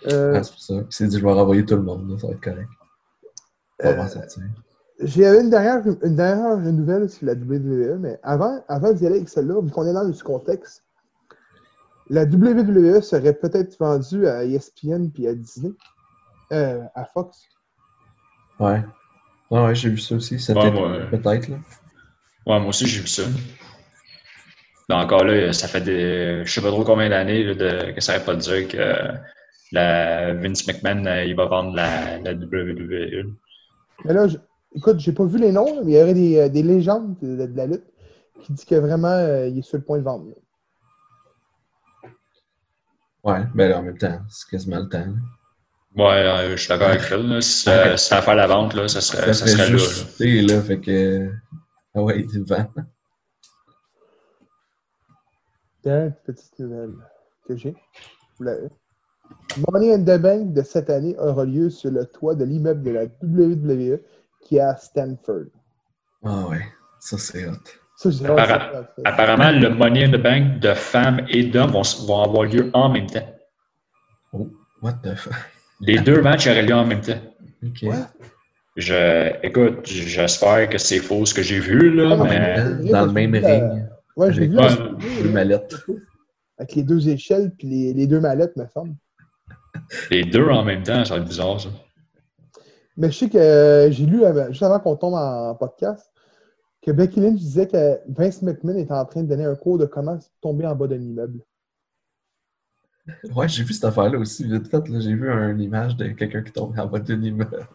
Euh, Ah, c'est pour ça. Il s'est dit, je vais renvoyer tout le monde, là, ça va être correct. Euh. J'avais une dernière, une dernière nouvelle sur la WWE, mais avant, avant d'y aller avec celle-là, vu qu'on est dans ce contexte, la WWE serait peut-être vendue à ESPN puis à Disney, euh, à Fox. Ouais. Ah ouais, j'ai vu ça aussi. C'était Ouais, ouais. peut-être, là. Ouais, moi aussi, j'ai vu ça. Mais encore là, ça fait des. Je sais pas trop combien d'années là, de... que ça n'arrête pas de dire que la Vince McMahon, euh, il va vendre la, la WWE. Mais là, je- écoute, j'ai pas vu les noms, là, mais il y aurait des, euh, des légendes de, de la lutte qui disent que vraiment, euh, il est sur le point de vendre. là. Ouais, ben là, en même temps, c'est quasiment le temps. là. Ouais, euh, je suis d'accord avec Phil. Là. Si, ça faire la vente, là, ça serait, ça fait serait là, là. juste chuter, là. Fait que. Ah ouais, il vend. Dernière petite nouvelle que j'ai. Vous l'avez. Money in the Bank de cette année aura lieu sur le toit de l'immeuble de la WWE qui est à Stanford. Ah ouais, ça c'est hot. Ça, Appara-. Apparemment, le Money in the Bank de femmes et d'hommes vont, vont avoir lieu en même temps. Oh, what the fuck? Les deux matchs auraient lieu en même temps. Ok. Je, écoute, j'espère que c'est faux ce que j'ai vu, là, Ah, mais mais- Dans le même Euh, ring, Ouais, j'ai vu. Deux mallettes. Avec les deux échelles puis les, les deux mallettes, me semble. les deux en même temps, ça va être bizarre, ça. Mais je sais que euh, j'ai lu, euh, juste avant qu'on tombe en podcast, que Becky Lynch disait que Vince McMahon était en train de donner un cours de comment tomber en bas d'un immeuble. Ouais, j'ai vu cette affaire-là aussi, vite fait. J'ai vu une image de quelqu'un qui tombe en bas d'un immeuble.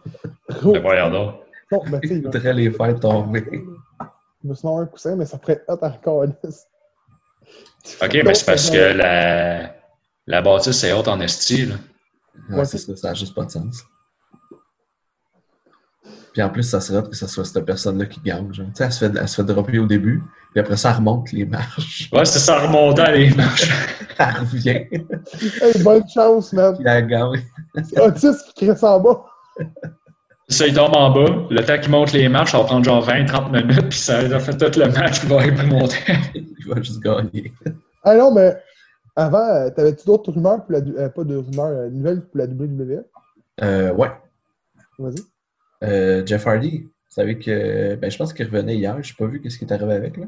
Oh, Mais voyons donc. non, sais, Il voudrait les faire tomber. Il va se avoir un coussin, mais ça pourrait être hot encore. OK, mais c'est parce que la, la bâtisse est haute en esti, là. Ouais, Ouais, c'est ça, ça n'a juste pas de sens. Puis en plus, ça serait que ce soit cette personne-là qui gagne. genre. Tu sais, elle se, fait, elle se fait dropper au début, puis après ça, remonte les marches. Ouais, c'est ça remontant les marches. Elle revient, Hey, bonne chance, man. puis elle gagne. C'est Otis qui crée ça en bas. Ça, il tombe en bas. Le temps qu'il monte les marches, ça va prendre genre 20-30 minutes, puis ça a fait tout le match qui va être monter. Il va juste gagner. Ah non, mais avant, euh, t'avais-tu d'autres rumeurs pour la. euh, pas de rumeurs, euh, nouvelles pour la WWE? Euh, ouais. Vas-y. Euh, Jeff Hardy, vous savez que. Ben, je pense qu'il revenait hier. Je n'ai pas vu qu'est-ce qui est arrivé avec. Là.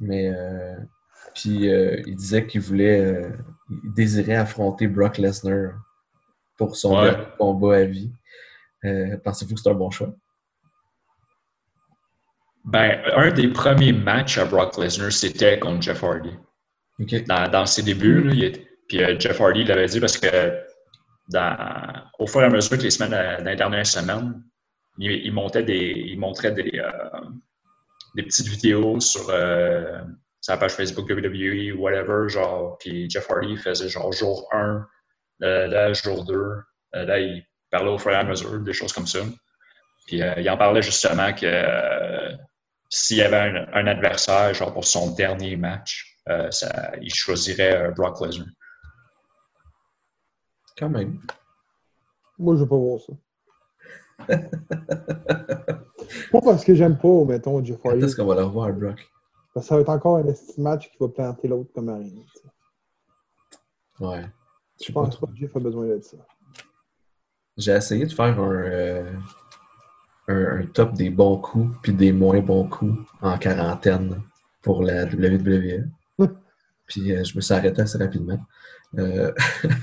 Mais euh, puis euh, il disait qu'il voulait, euh, il désirait affronter Brock Lesnar pour son Ouais. combat à vie. Euh, Pensez-vous que c'est un bon choix? Ben, un des premiers matchs à Brock Lesnar, c'était contre Jeff Hardy. Dans, dans ses débuts, là, il était- puis euh, Jeff Hardy l'avait dit parce que dans, au fur et à mesure que les semaines, euh, dans les dernières semaines, il, il montait des, il montrait des, euh, des petites vidéos sur sa page Facebook WWE ou whatever, genre, puis Jeff Hardy faisait genre jour 1, euh, là, jour 2, euh, là, il parlait au fur et à mesure, des choses comme ça. Puis euh, il en parlait justement que euh, s'il y avait un, un adversaire, genre pour son dernier match, euh, ça- il choisirait euh, Brock Lesnar. Quand même. Moi, je veux pas voir ça. pas parce que j'aime pas, mettons, Jeff Hardy. est-ce qu'on va le revoir, Brock? Parce que ça va être encore un match qui va planter l'autre comme sais. Ouais. Je Je sais pas pense trop. pas que Jeff a besoin de ça. J'ai essayé de faire un, euh, un, un top des bons coups puis des moins bons coups en quarantaine pour la WWE. puis euh, je me suis arrêté assez rapidement. Euh,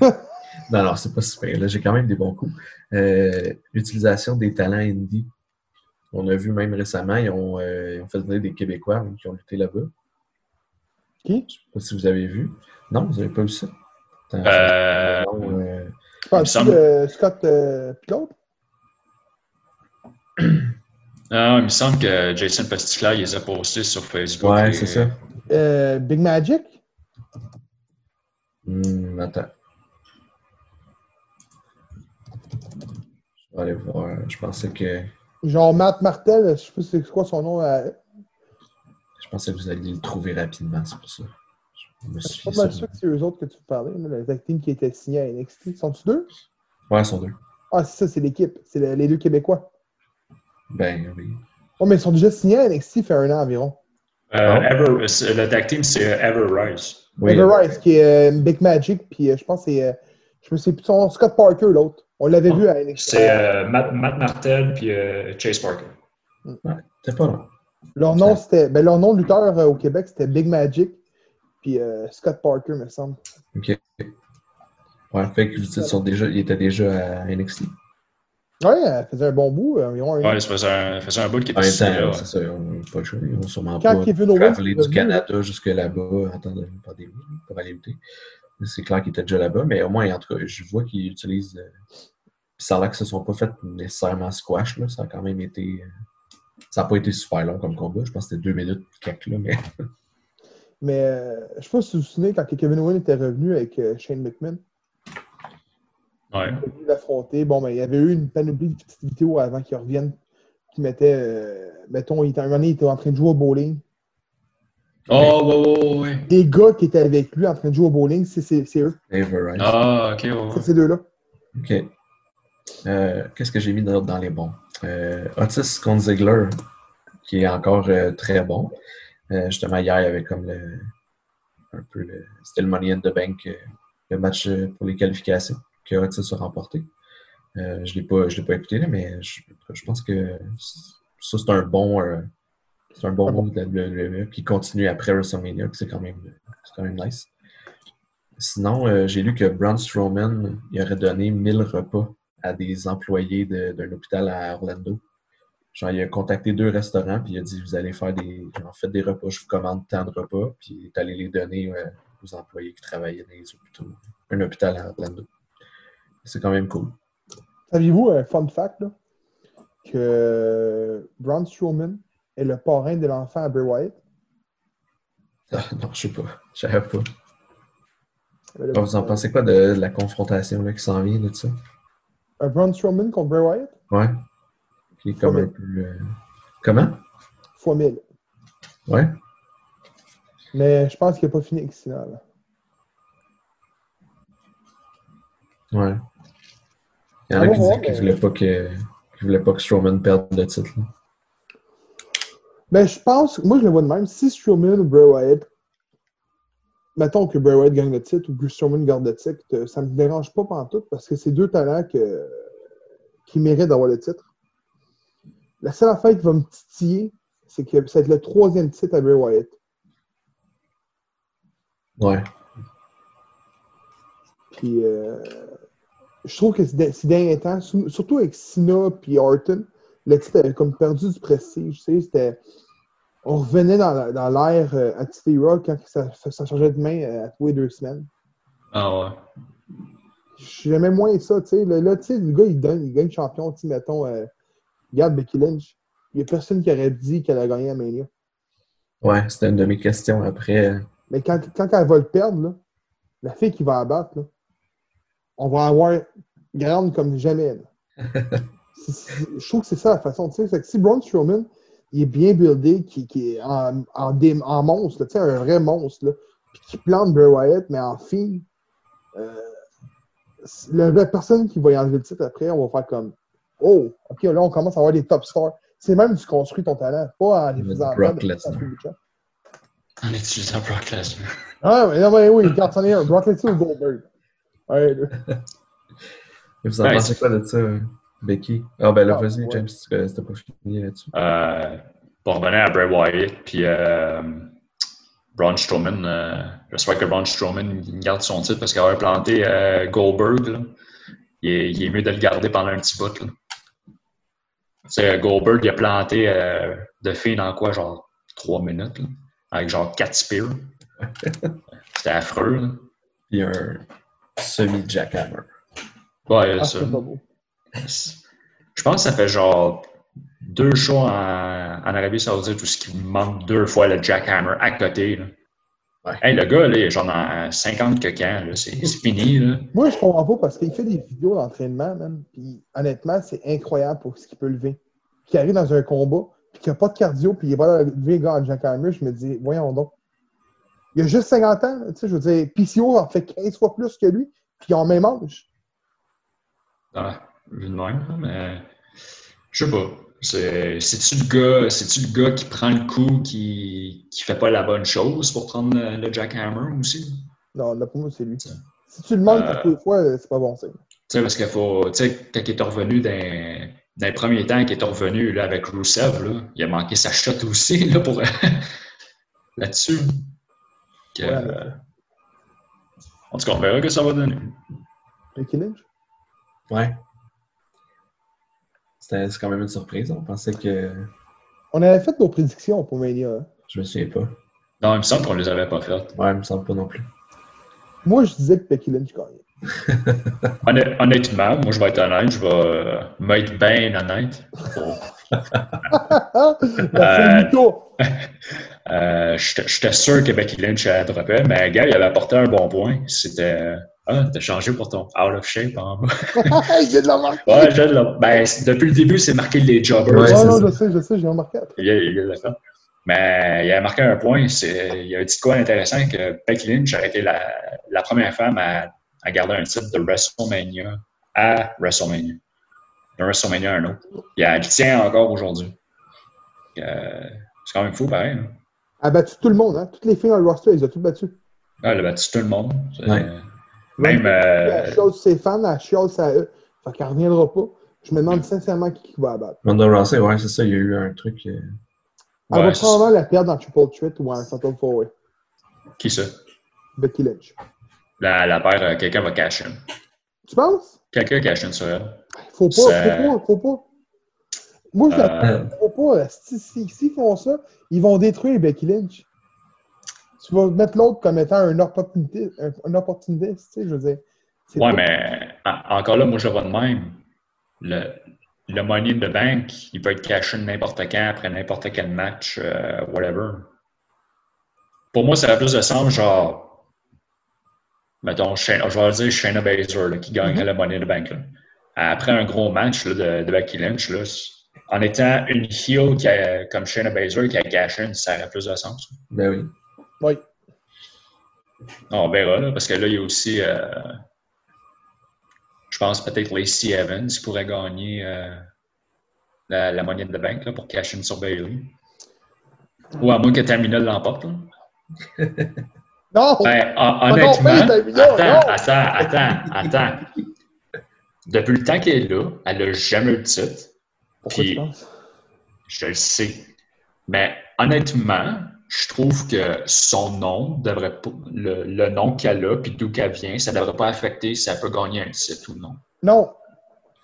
non, non, c'est pas super. Là, j'ai quand même des bons coups. Euh, L'utilisation des talents indie. On a vu même récemment, ils ont, euh, ils ont fait venir des Québécois qui ont lutté là-bas. Qui? Je sais pas si vous avez vu. Non, vous avez pas vu ça? Euh, euh, Tu parles-tu semble- de Scott euh, puis l'autre? non, il me semble que Jason Pasticla, il les a postés sur Facebook. ouais, et- c'est ça. Euh, Big Magic? Hmm, attends. Je vais aller voir. Je pensais que Genre Matt Martel, je sais pas c'est quoi son nom. euh, je pensais que vous alliez le trouver rapidement, c'est pour ça. Je suis pas mal sûr que c'est eux autres que tu parlais, le tag team qui était signé à NXT. Sont-tu deux? Ouais, ils sont deux. Ah, c'est ça, c'est l'équipe. C'est le- les deux Québécois. Ben oui. Oh, mais ils sont déjà signés à NXT il fait un an environ. Euh, Ever- c'est- le tag team, c'est Ever Rise. Oui, Ever Rice, qui est euh, Big Magic, puis euh, je pense que c'est. euh, je me sais plus son Scott Parker, l'autre. On l'avait vu à NXT. C'est euh, Matt, Matt Martel puis euh, Chase Parker. C'était pas long. Leur nom, c'était. Ben, leur nom de lutteur euh, au Québec, c'était Big Magic, puis euh, Scott Parker, me semble. OK. Ouais, fait que vous sont déjà, ils étaient déjà à NXT. Ouais, elle faisait un bon bout, euh, environ. Ouais, ça faisait un, ça faisait un bout qui était signé, temps, là. c'est ça, on pas. Ils ont sûrement Quand pas Kevin Owens travelé est du Canada jusque là-bas en temps de pandémie pour aller lutter. C'est clair qu'ils étaient déjà là-bas, mais au moins, en tout cas, je vois qu'ils utilisent. euh, Puis ça a l'air que ce ne sont pas fait nécessairement squash, là. ça a quand même été. euh, Ça n'a pas été super long comme combat. Je pense que c'était deux minutes quelques, là, mais Mais euh, je sais pas si vous vous souvenez, quand Kevin Owens était revenu avec euh, Shane McMahon, Ouais. il est venu l'affronter. Bon, ben, il y avait eu une panoplie de petites vidéos avant qu'il revienne qui mettait. euh, mettons, il était, un moment donné, il était en train de jouer au bowling. Oh, ouais, ouais, ouais. Les gars qui étaient avec lui en train de jouer au bowling, c'est c'est- c'est eux. Ah, ok, ouais. C'est ces deux-là. OK. Euh, Qu'est-ce que j'ai mis dans, dans les bons? Euh, Otis contre Ziggler, qui est encore euh, très bon. Euh, justement, hier, il y avait comme le. Un peu le. C'était le Money in the Bank, euh, le match euh, pour les qualifications que Otis a remporté. Je ne l'ai pas, l'ai pas écouté, là, mais je, je pense que ça, c'est un bon. c'est un bon move de la WWE qui continue après WrestleMania, c'est quand même, c'est quand même nice. Sinon, j'ai lu que Braun Strowman aurait donné 1000 repas à des employés d'un hôpital à Orlando. Genre, il a contacté deux restaurants, puis il a dit Vous allez faire des. Genre, faites des repas, je vous commande tant de repas, puis il est allé les donner euh, aux employés qui travaillaient dans les hôpitaux. Un hôpital à Orlando. C'est quand même cool. Saviez-vous un fun fact, là, que Braun Strowman est le parrain de l'enfant à Bray Wyatt? Ah, non, je sais pas. Je savais pas. Ah, Vous en pensez quoi de, de la confrontation là, qui s'en vient de ça? Un Braun Strowman contre Bray Wyatt? Ouais. Qui est comme un peu. euh, Comment? Fois 1000. Ouais. Mais je pense qu'il n'a pas fini Cena, là. Ouais. Il y en a qui ouais, disaient qu'ils mais- voulaient pas que. voulaient pas que Strowman perde le titre. là. Ben, je pense, moi je le vois de même. Si Strowman ou Bray Wyatt, mettons que Bray Wyatt gagne le titre ou que Strowman garde le titre, ça me dérange pas tout parce que c'est deux talents que, qui méritent d'avoir le titre. La seule affaire qui va me titiller, c'est que ça va être le troisième titre à Bray Wyatt. Ouais. Puis, euh, je trouve que ces derniers temps, surtout avec Sina puis Orton, le titre avait comme perdu du prestige. Tu sais, c'était. On revenait dans la- dans l'ère euh, Attitude Era quand ça, ça changeait de main euh, à tous les deux semaines. Ah ouais. J'aimais moins ça, tu sais. Là, tu sais, le gars, il, donne, il gagne champion, tu mettons, euh, regarde Becky Lynch. Il n'y a personne qui aurait dit qu'elle a gagné à Mania. Ouais, c'était une de mes questions après. Mais quand, quand elle va le perdre, là, la fille qui va abattre, là, on va avoir grande comme jamais. je trouve que c'est ça la façon. tu sais, c'est que si Braun Strowman il est bien buildé, qui, qui est en, en, dé- en monstre, là, tu sais, un vrai monstre, là, puis qui plante Bray Wyatt, mais en fille, euh, la personne qui va y enlever le titre après, on va faire comme Oh, ok, là, on commence à avoir des top stars. C'est même tu construis ton talent, pas en faisant Brock Lesnar. en hein. Utilisant Brock Lesnar. Ah, mais non, mais oui, regarde, c'en est un. Brock Lesnar ou Goldberg? Ouais, là. Vous en Ouais, pensez quoi de ça, Becky? Ah, ben là, Ah, vas-y, ouais. James, c'était pas fini là-dessus. Euh, pour revenir à Bray Wyatt, puis euh, Braun Strowman, euh, j'espère que Braun Strowman il garde son titre parce qu'il a planté euh, Goldberg. là. Il, est, il est mieux de le garder pendant un petit bout. là. Tu sais, Goldberg, il a planté euh, de filles dans quoi, genre 3 minutes, là, avec genre 4 spears. C'était affreux. là. Puis un semi-jackhammer. Ouais, Ah, ça. c'est. Je pense que ça fait genre deux shows en, en Arabie Saoudite où ce qui manque deux fois le jackhammer à côté. Là. Ouais. Hey, le gars, là, il est genre dans 50 que quand, là, c'est c'est fini. Là. Moi, je comprends pas parce qu'il fait des vidéos d'entraînement, même. Puis honnêtement, c'est incroyable pour ce qu'il peut lever. Puis il arrive dans un combat, puis qu'il n'a pas de cardio, puis il va lever le gars en jackhammer, je me dis, voyons donc. Il a juste 50 ans, tu sais, je veux dire, PCO en fait 15 fois plus que lui, puis ils ont le même âge. Ah, vu de même, là, mais je sais pas. C'est- C'est-tu le gars, c'est-tu le gars qui prend le coup, qui, qui fait pas la bonne chose pour prendre le, le jackhammer aussi? Non, là, pour moi, c'est lui. Si tu le demandes Euh, les fois, c'est pas bon signe. Tu sais, parce qu'il faut. Tu sais, quand il est revenu dans, dans les premiers temps, qu'il est revenu là, avec Rusev, là, il a manqué sa shot aussi là, pour là-dessus. Ouais, euh, en tout cas, on verra que ça va donner. Becky Lynch? Ouais. C'était c'est quand même une surprise. On pensait que. On avait fait nos prédictions pour Mania. hein. Je me souviens pas. Non, il me semble qu'on les avait pas faites. Ouais, il me semble pas non plus. Moi, je disais que Becky Lynch gagnait. Honn- Honnêtement, moi, je vais être honnête, je vais euh, m'être bien honnête. Euh! Euh, J'étais sûr que Becky Lynch a droppé, mais gars, il avait apporté un bon point. C'était. Ah, t'as changé pour ton out of shape en bas. il vient de la marquer! Ouais, je l'ai- ben, depuis le début, c'est marqué les jobbers. Ouais, non, non, je sais, je sais, j'ai remarqué après. Il, il, l'a. Mais il a marqué un point. Il a dit quoi d'intéressant que Becky Lynch a été la, la première femme à, à garder un titre de WrestleMania à WrestleMania. D'un WrestleMania à un autre. Il, a- il tient encore aujourd'hui. Euh, c'est quand même fou, pareil. hein? Elle a battu tout le monde, hein? Toutes les filles dans le roster, elles ont toutes battu. Ah, elle a battu tout le monde. Même. euh, Elle chiale ses fans, elle ça à eux. Fait qu'elle reviendra pas. Je me demande sincèrement qui va abattre. Ronda Rousey, ouais, c'est ça. Il y a eu un truc. euh, Elle ouais, va probablement la perdre en Triple Threat ou en Fatal Four Way. qui ça? Becky Lynch. La, la paire, euh, quelqu'un va cash in. Tu penses? Quelqu'un cash in sur elle. Faut pas, Ça- faut pas, faut pas. Moi, je la Euh, faut pas. Si- si- S'ils font ça, ils vont détruire Becky Lynch. Tu vas mettre l'autre comme étant un opportunité, un, un opportuniste, tu sais, je veux dire. Pas- mais en- encore là, moi, je vois de même. Le, le Money in the Bank, il peut être caché n'importe quand, après n'importe quel match, euh, whatever. Pour moi, ça a plus de sens, genre, mettons, je vais dire Shayna Baszler, là, qui gagnerait Mhm. le Money in the Bank. là. Après un gros match là, de, de Becky Lynch, là, en étant une heel qui a- comme Shayna Baszler qui a cash in, ça aurait plus de sens. Ben oui. Oui. On verra, là, parce que là, il y a aussi, euh, je pense peut-être Lacey Evans qui pourrait gagner euh, la, la monnaie de banque là, pour cash in sur Bailey. Ou à moins que Tamina l'emporte. Non! Ben, Ah honnêtement, Tamina, attends, attends, attends, attends. Depuis le temps qu'elle est là, elle n'a jamais eu de titre. Pourquoi puis- tu penses? Je le sais. Mais honnêtement, je trouve que son nom devrait pas, le, le nom qu'elle a, puis d'où qu'elle vient, ça ne devrait pas affecter si elle peut gagner un titre ou non. Non.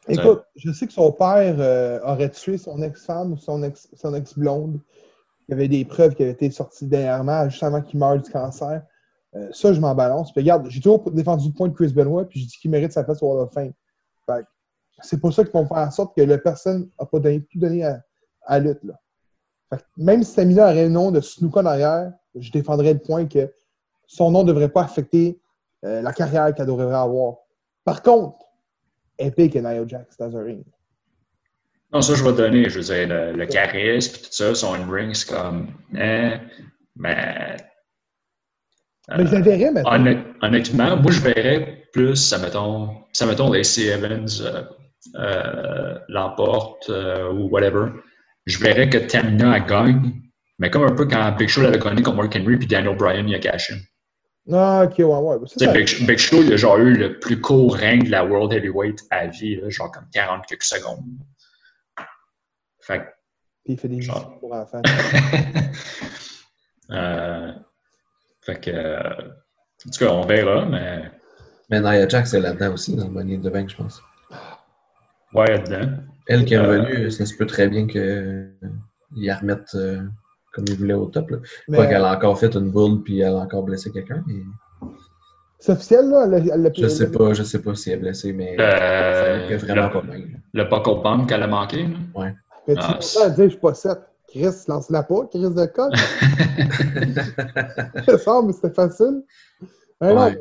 Écoute, je sais que son père euh, aurait tué son ex-femme ou son ex- son ex-blonde. Il y avait des preuves qui avaient été sorties dernièrement, juste avant qu'il meure du cancer. Euh, ça, je m'en balance. Puis regarde, j'ai toujours défendu le point de Chris Benoit, puis j'ai dit qu'il mérite sa place au Hall of Fame. Fait que c'est pour ça qu'ils vont faire en sorte que la personne n'a pas donné, tout donné à, à la lutte. Là. Même si Tamina aurait le nom de Snuka en arrière, je défendrais le point que son nom ne devrait pas affecter euh, la carrière qu'elle devrait avoir. Par contre, Epic et Nia Jax dans un ring. Non, ça, je vais te donner. Je veux dire, le, le charisme, tout ça, son in-ring, c'est comme. Eh, mais. Mais je la verrais maintenant. Honnêt- honnêtement, moi, je verrais plus, ça mettons, ça mettons Lacey Evans euh, euh, l'emporte euh, ou whatever. Je verrais que Tamina gagne, mais comme un peu quand Big Show l'avait gagné contre Mark Henry puis Daniel Bryan, il a caché. Ah, ok, ouais, ouais. Ça, Big, Big Show, il a genre eu le plus court règne de la World Heavyweight à vie, là, genre comme 40 quelques secondes. Fait que, Puis il fait des Genre. pour enfants. euh, fait que, euh, en tout cas, on verra, mais Mais Nia Jax est là-dedans aussi, dans le Money in the Bank, je pense. ouais, là-dedans. Elle qui est Euh, revenue, ça se peut très bien qu'ils la remettent euh, comme ils voulaient au top. Là. Mais Pas qu'elle a encore fait une boule puis elle a encore blessé quelqu'un. mais c'est officiel, là? Elle, elle, Je sais pas, je sais pas si elle est blessée, mais Euh, ça fait vraiment le- pas bien. Le buckle bump qu'elle a manqué. là. Mais tu Ah, peux pas dire, je suis pas 7. Chris, lance-la pas, Chris de code. Ça semble, c'était facile. Mais Ouais.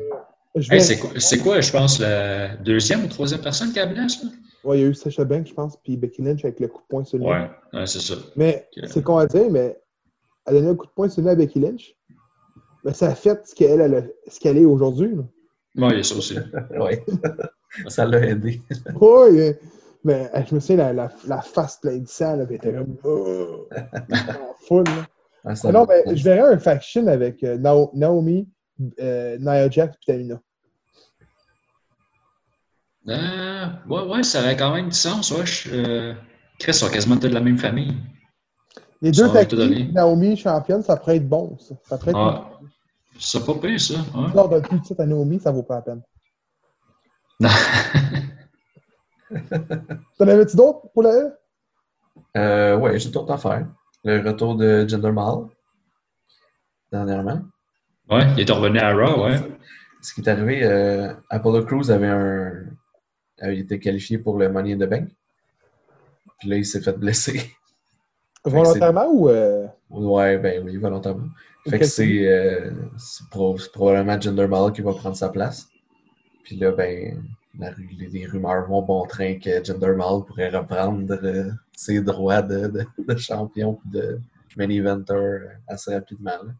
mais Hey, vais- c'est quoi, c'est quoi, je pense, la deuxième ou troisième personne qui a blessé? Ouais, il y a eu Sasha Banks, je pense, puis Becky Lynch avec le coup de poing sur le. Ouais, ouais, c'est ça. Mais c'est con à dire, mais elle a donné un coup de poing sur le à Becky Lynch. Mais ça a fait ce qu'elle elle a- ce qu'elle est aujourd'hui. Ouais, il y a ça aussi. ouais. ça l'a aidé. Oui, euh, mais euh, je me souviens, la, la, la face pleine elle était comme. Oh, en full, là. Ah, ça non, mais je verrais un faction avec euh, Nao- Naomi, euh, Nia Jax et Tamina. Euh, ouais, ouais, ça aurait quand même du sens. Ouais, je, euh, Chris, sont quasiment tous de la même famille. Les deux teams, Naomi championne, ça pourrait être bon. Ça, ça pourrait être Ah, c'est pas pire, ça. Ouais. Lors d'un plus de titre à Naomi, ça vaut pas la peine. T'en avais-tu d'autres pour la E? Euh, ouais, j'ai d'autres affaires. Le retour de Jinder Mahal, dernièrement. ouais, il est revenu à Raw, ouais. Ce qui est arrivé, euh, Apollo Crews avait un. Avait été qualifié pour le Money in the Bank. Puis là, il s'est fait blesser. Volontairement ou. euh, Ouais, ben oui, volontairement. Fait que c'est euh, c'est pro- c'est probablement Jinder Mahal qui va prendre sa place. Puis là, ben, la les, les rumeurs vont bon train que Jinder Mahal pourrait reprendre euh, ses droits de, de, de champion puis de main eventer euh, assez rapidement. là.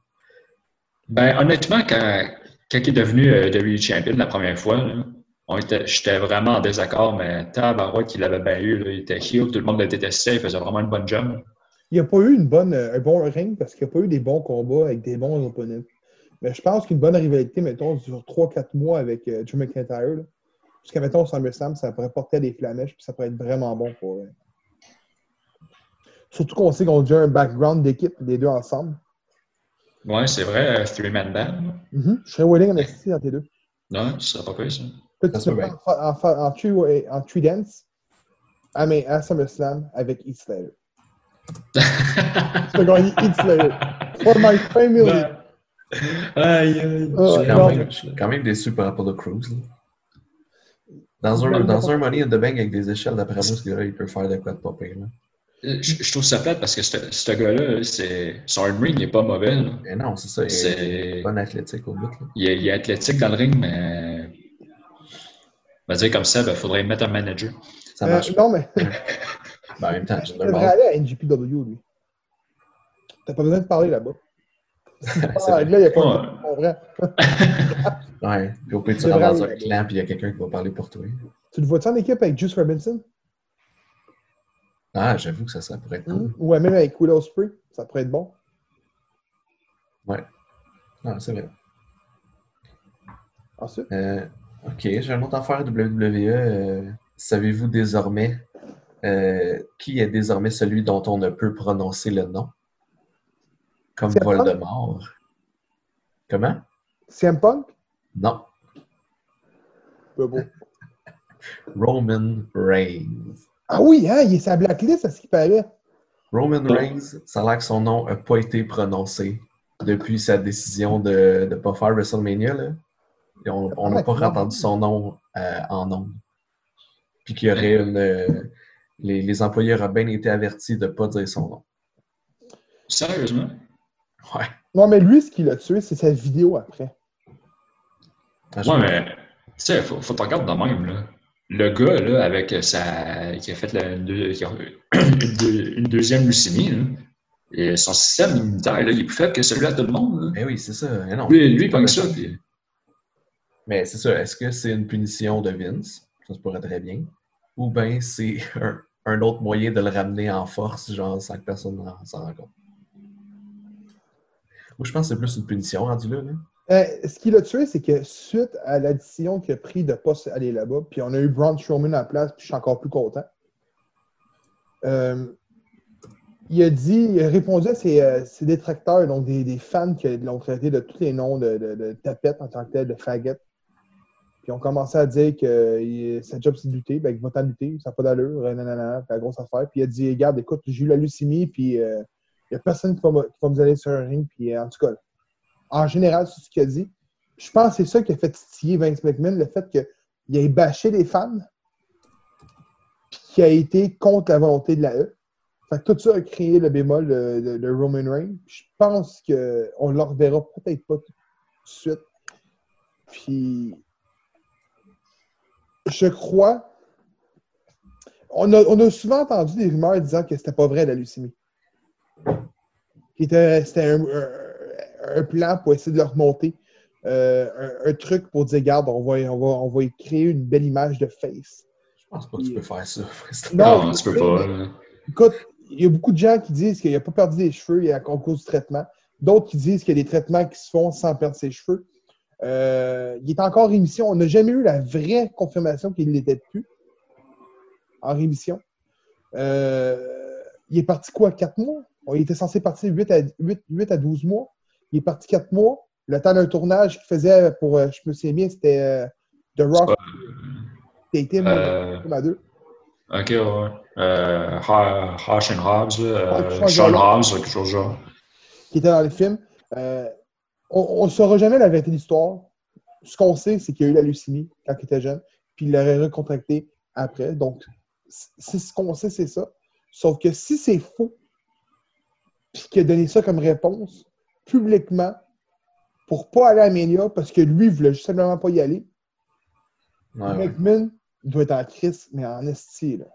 Ben, honnêtement, quand, quand il est devenu euh, WWE Champion la première fois, là, était- j'étais vraiment en désaccord, mais tabarouette qu'il avait bien eu. là, il était heel, tout le monde le détestait, il faisait vraiment une bonne job. Il n'y a pas eu une bonne, euh, un bon ring parce qu'il n'y a pas eu des bons combats avec des bons opponents. Mais je pense qu'une bonne rivalité, mettons, sur 3-4 mois avec euh, Drew McIntyre, là, jusqu'à, mettons, SummerSlam, ça pourrait porter à des flamèches puis ça pourrait être vraiment bon pour eux. Surtout qu'on sait qu'on a déjà un background d'équipe, les deux ensemble. Ouais, c'est vrai, euh, Three-Man Band. Mhm. Je serais willing en dans tes deux. Non, ce serait pas pire, ça. Là, Ça tu se te peut mets en, fa- en, fa- en, tree, en tree dance? À, mais à SummerSlam avec Heath Slater. Tu as gagné Heath Slater. For my family. Ben, Aïe, aïe. Ah, Je suis quand, même, je suis quand même déçu par Apollo Crews. là. Dans un, dans un Money in the Bank avec des échelles, d'après moi, ce gars-là, il peut faire de quoi de pas pire. là. Je, je trouve ça plate parce que ce ce gars-là, c'est- son ring n'est pas mauvais. là. Mais non, c'est ça. Il est C'est- bon athlétique au bout. là. Il est, il est athlétique dans le ring, mais. On va dire comme ça, il faudrait mettre un manager. Ça Euh, marche. non, mais Ben, en même temps, il devrait aller à NGPW, lui. T'as pas besoin de parler là-bas. Ah, là, il n'y a pas Ouais. de en vrai. Ouais. Puis au pire, tu Il rentres dans un clan puis il y a quelqu'un qui va parler pour toi. Tu le vois-tu en équipe avec Juice Robinson? Ah, j'avoue que ça, ça pourrait être cool. Hmm? Ou même avec Willow Spray? Ça pourrait être bon. Non, c'est vrai. Ensuite, Euh, ok, j'ai une autre affaire WWE. Euh, Savez-vous désormais euh, qui est désormais celui dont on ne peut prononcer le nom? Comme Voldemort. Comment? CM Punk? Non. Bon. Roman Reigns. Ah oui, hein, il est sa blacklist, à ce qui paraît. Roman Reigns, ça a l'air que son nom n'a pas été prononcé depuis sa décision de ne pas faire WrestleMania. Là. Et on on n'a pas entendu son nom euh, en nombre. Puis qu'il y aurait une. euh, les, les employés auraient bien été avertis de ne pas dire son nom. Sérieusement? Ouais. Non, mais lui, ce qui l'a tué, c'est sa vidéo après. Ah, Ouais, mais tu sais, faut, faut te regarder de même, là. Le gars, là, avec sa. qui a fait la- une, deux- qui a- une deux- une deuxième leucémie, là, et son système immunitaire, là, il est plus faible que celui à tout le monde. là. Eh oui, c'est ça. Eh non. Lui, lui, il pogne ça, puis. Mais c'est ça. Est-ce que c'est une punition de Vince? Ça se pourrait très bien. Ou bien c'est un, autre moyen de le ramener en force, genre sans que personne s'en rende compte? Moi, je pense que c'est plus une punition rendu là. là. Euh, ce qui l'a tué, c'est que suite à la décision qu'il a pris de ne pas aller là-bas, puis on a eu Braun Strowman en place, puis je suis encore plus content. Euh, il a dit, il a répondu à ses, euh, détracteurs, donc des, fans qui l'ont traité de tous les noms de, de, de tapettes en tant que tel, de faggot. Puis on commençait à dire que sa job c'est de lutter, ben il va t'en lutter, ça n'a pas d'allure, euh, nanana, la grosse affaire. Puis il a dit, regarde, écoute, j'ai eu la leucémie, puis euh, il n'y a personne qui va, me- qui va vous aller sur un ring, puis euh, en tout cas, en général, c'est ce qu'il a dit. Je pense que c'est ça qui a fait titiller Vince McMahon, le fait qu'il ait bâché les fans, puis qu'il a été contre la volonté de la E. Fait que tout ça a créé le bémol de- de Roman Reigns. Je pense qu'on ne le reverra peut-être pas tout de suite. Puis, je crois. On a, on a souvent entendu des rumeurs disant que c'était pas vrai la leucémie. C'était un, un- un plan pour essayer de le remonter. Euh, un, un truc pour dire, regarde, on va, on, va, on va y créer une belle image de face. Je pense pas que tu peux faire ça. Non, Non, je tu peux pas. mais-. Écoute, il y a beaucoup de gens qui disent qu'il n'a pas perdu des cheveux à cause du traitement. D'autres qui disent qu'il y a des traitements qui se font sans perdre ses cheveux. Euh, il est encore en rémission. On n'a jamais eu la vraie confirmation qu'il l'était plus en rémission. Euh, il est parti quoi, 4 mois? On était censé partir 8 à, 8, 8 à 12 mois. Il est parti 4 mois. Le temps d'un tournage qu'il faisait pour, euh, je me souviens bien, c'était The Rock. C'était Euh, à deux. Ok, ouais. Euh, and Hobbs, là, Ouais, Sean. Hobbs, quelque chose genre. qui était dans le film. Euh, on ne saura jamais la vérité de l'histoire. Ce qu'on sait, c'est qu'il y a eu la leucémie quand il était jeune, puis il l'aurait recontracté après. Donc, c'est ce qu'on sait, c'est ça. Sauf que si c'est faux, puis qu'il a donné ça comme réponse publiquement pour pas aller à Mania parce que lui, il voulait juste simplement pas y aller, Ouais. McMahon doit être en crise, mais en esti. Là.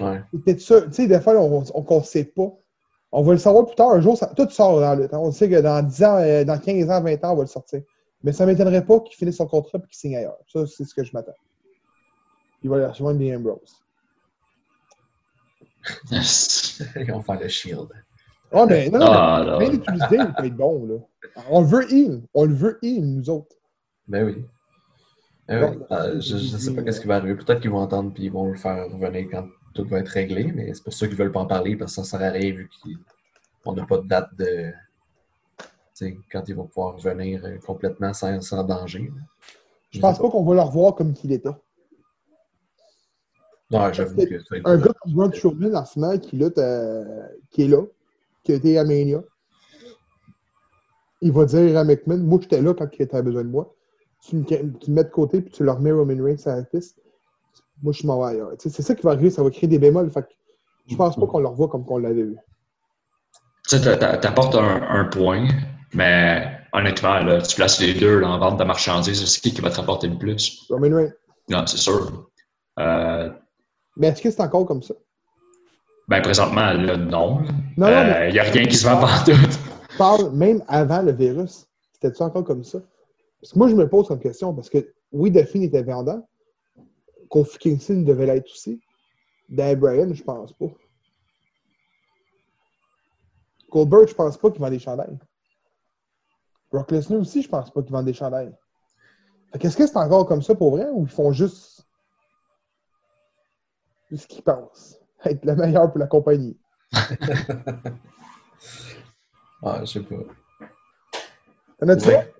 Ouais. C'est peut-être ça. Tu sais, des fois, on ne sait pas. On va le savoir plus tard. Un jour, ça, tout sort dans le temps. On sait que dans 10 ans, euh, dans 15 ans, 20 ans, on va le sortir. Mais ça ne m'étonnerait pas qu'il finisse son contrat et qu'il signe ailleurs. Ça, c'est ce que je m'attends. Il va rejoindre des Ambrose. Ils vont faire le shield. Oh, mais non, non, Ah, mais d'utiliser, il peut être bon. Là. On le veut heal. On le veut heal, nous autres. Ben oui. Ben Non. Euh, je ne sais pas mais- ce qui va arriver. Peut-être qu'ils vont entendre puis ils vont le faire revenir quand tout va être réglé, mais c'est pour ça qu'ils veulent pas en parler parce que ça sert à rien vu qu'on n'a pas de date de. Tu quand ils vont pouvoir revenir euh, complètement sans, sans danger. Je pense sais pas qu'on va le revoir comme qu'il était. Ouais, j'avoue que être- Un gars comme Braun Strowman, en ce moment, qui, lutte, euh, qui est là, qui a été à Mania, il va dire à McMahon Moi, j'étais là quand il était besoin de moi. Tu me, tu me mets de côté puis tu le remets Roman Reigns à la piste. Moi, je m'en vais ailleurs. C'est ça qui va arriver, ça va créer des bémols. Fait je pense pas qu'on le revoit comme qu'on l'avait vu. Tu sais, t'apportes un, un point, mais honnêtement, là, tu places les deux là, en vente de marchandises, c'est qui qui va te rapporter le plus? Roman Reigns. Non, c'est sûr. Euh, Mais est-ce que c'est encore comme ça? ben, présentement, là, non. Non, Il mais- n'y a rien qui se vend partout. Parle même avant le virus. C'était-tu encore comme ça? Parce que moi, je me pose comme question, parce que oui, Duffy était vendant. Kofi Kingston devait l'être aussi. Dan Bryan, je pense pas. Goldberg, je pense pas qu'il vend des chandails. Brock Lesnar aussi, je pense pas qu'il vend des chandails. Fait qu'est-ce que c'est encore comme ça pour vrai ou ils font juste ce qu'ils pensent? Être le meilleur pour la compagnie? Ah, je sais pas. T'en as-tu Ouais.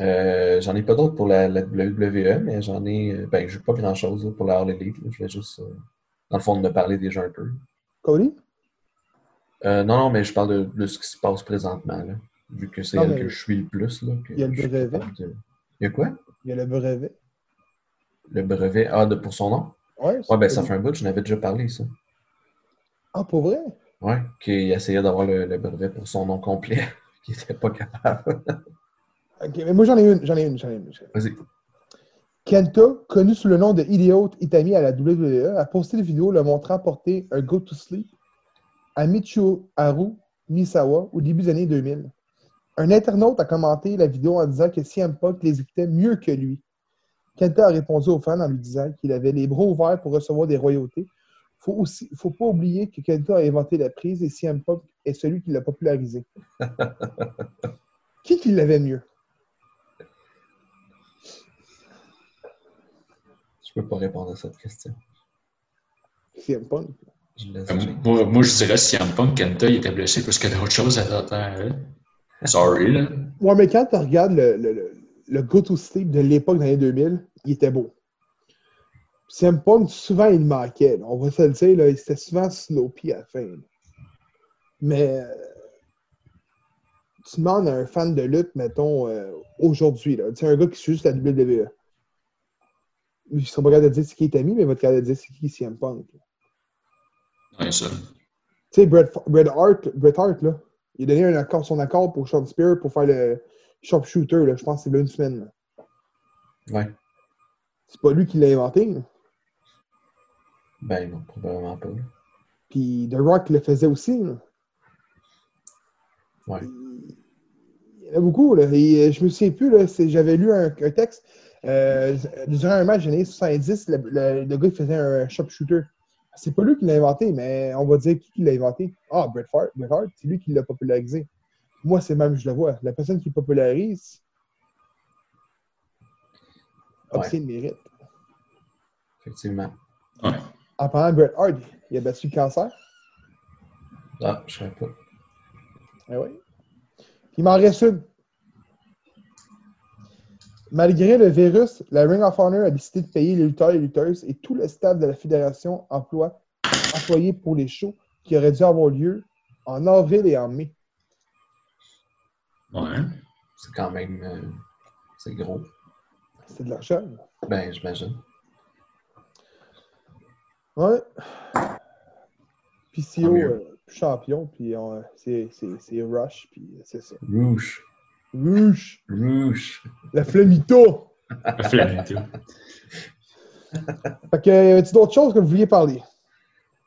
Euh, j'en ai pas d'autres pour la, la WWE, mais j'en ai. euh, Ben, j'ai pas grand chose pour la All Elite. là. Je voulais juste, euh, dans le fond, de parler déjà un peu. Cody? Euh, non, non, mais je parle de, de ce qui se passe présentement, là. Vu que c'est Non, elle mais que je suis le plus, là. que il y a le je brevet. de- Il y a quoi? Il y a le brevet. Le brevet. Ah, de, pour son nom? Ouais, Ouais, ben ça fait un bout, je n'avais déjà parlé, ça. Ah, pour vrai? Ouais, qu'il essayait d'avoir le, le brevet pour son nom complet, qu'il n'était pas capable. Ok, mais moi j'en ai une, j'en ai une, j'en ai une. Vas-y. Kenta, connu sous le nom de Idiot Itami à la WWE, a posté une vidéo le montrant porter un Go to Sleep à Michiharu Misawa au début des années 2000. Un internaute a commenté la vidéo en disant que CM Punk les écoutait mieux que lui. Kenta a répondu aux fans en lui disant qu'il avait les bras ouverts pour recevoir des royautés. Faut aussi, faut pas oublier que Kenta a inventé la prise et CM Punk est celui qui l'a popularisé. qui qui l'avait mieux? Peux pas répondre à cette question. CM Punk? Je Euh. Moi, moi, je dirais si Punk, Kenta, il était blessé plus que d'autres choses à d'autres temps. hein. Sorry, là. Ouais, mais quand tu regardes le, le, le, le Go to Sleep de l'époque des années 2000, il était beau. CM Punk, souvent, il manquait. là. On va se le dire, là, c'était souvent Sloppy à la fin. là. Mais euh, tu demandes à un fan de lutte, mettons, euh, aujourd'hui, là, tu sais, un gars qui suit juste la WWE. Ils ne sont pas capables de dire c'est qui est ami, mais ils vont être capables de dire c'est qui CM Punk. Ouais, ça. Tu sais, Bret, Bret Hart, Bret Hart, là, il a donné un accord, son accord pour Sean Spear pour faire le sharpshooter, là, je pense que c'est une semaine. là. Ouais. C'est pas lui qui l'a inventé. là. Ben non, probablement pas. Puis The Rock le faisait aussi. là. Ouais. Il y en a beaucoup. Là. Et, euh, je me souviens plus, là, c'est- j'avais lu un, un texte. Euh, durant un match des années 70, le, le- le gars il faisait un sharpshooter. C'est pas lui qui l'a inventé, mais on va dire qui, qui l'a inventé. Ah, Bret Hart, Bret Hart, c'est lui qui l'a popularisé. Moi, c'est même, je le vois. La personne qui popularise obtient le mérite. Effectivement. Ouais. En parlant de Bret Hart, il a battu le cancer. Ah, je savais pas. Ah oui. Il m'en reste une. Malgré le virus, la Ring of Honor a décidé de payer les lutteurs et lutteuses et tout le staff de la fédération emploi, employé pour les shows qui auraient dû avoir lieu en avril et en mai. Ouais. C'est quand même. euh, c'est gros. C'est de l'argent. Ben, j'imagine. Ouais. PCO, mieux. euh, champion, puis on- c'est c'est- c'est Rush, puis c'est ça. Rouge. Rush! Rouge. La flamito! Flamito. Fait que, y avait-tu d'autres choses que vous vouliez parler?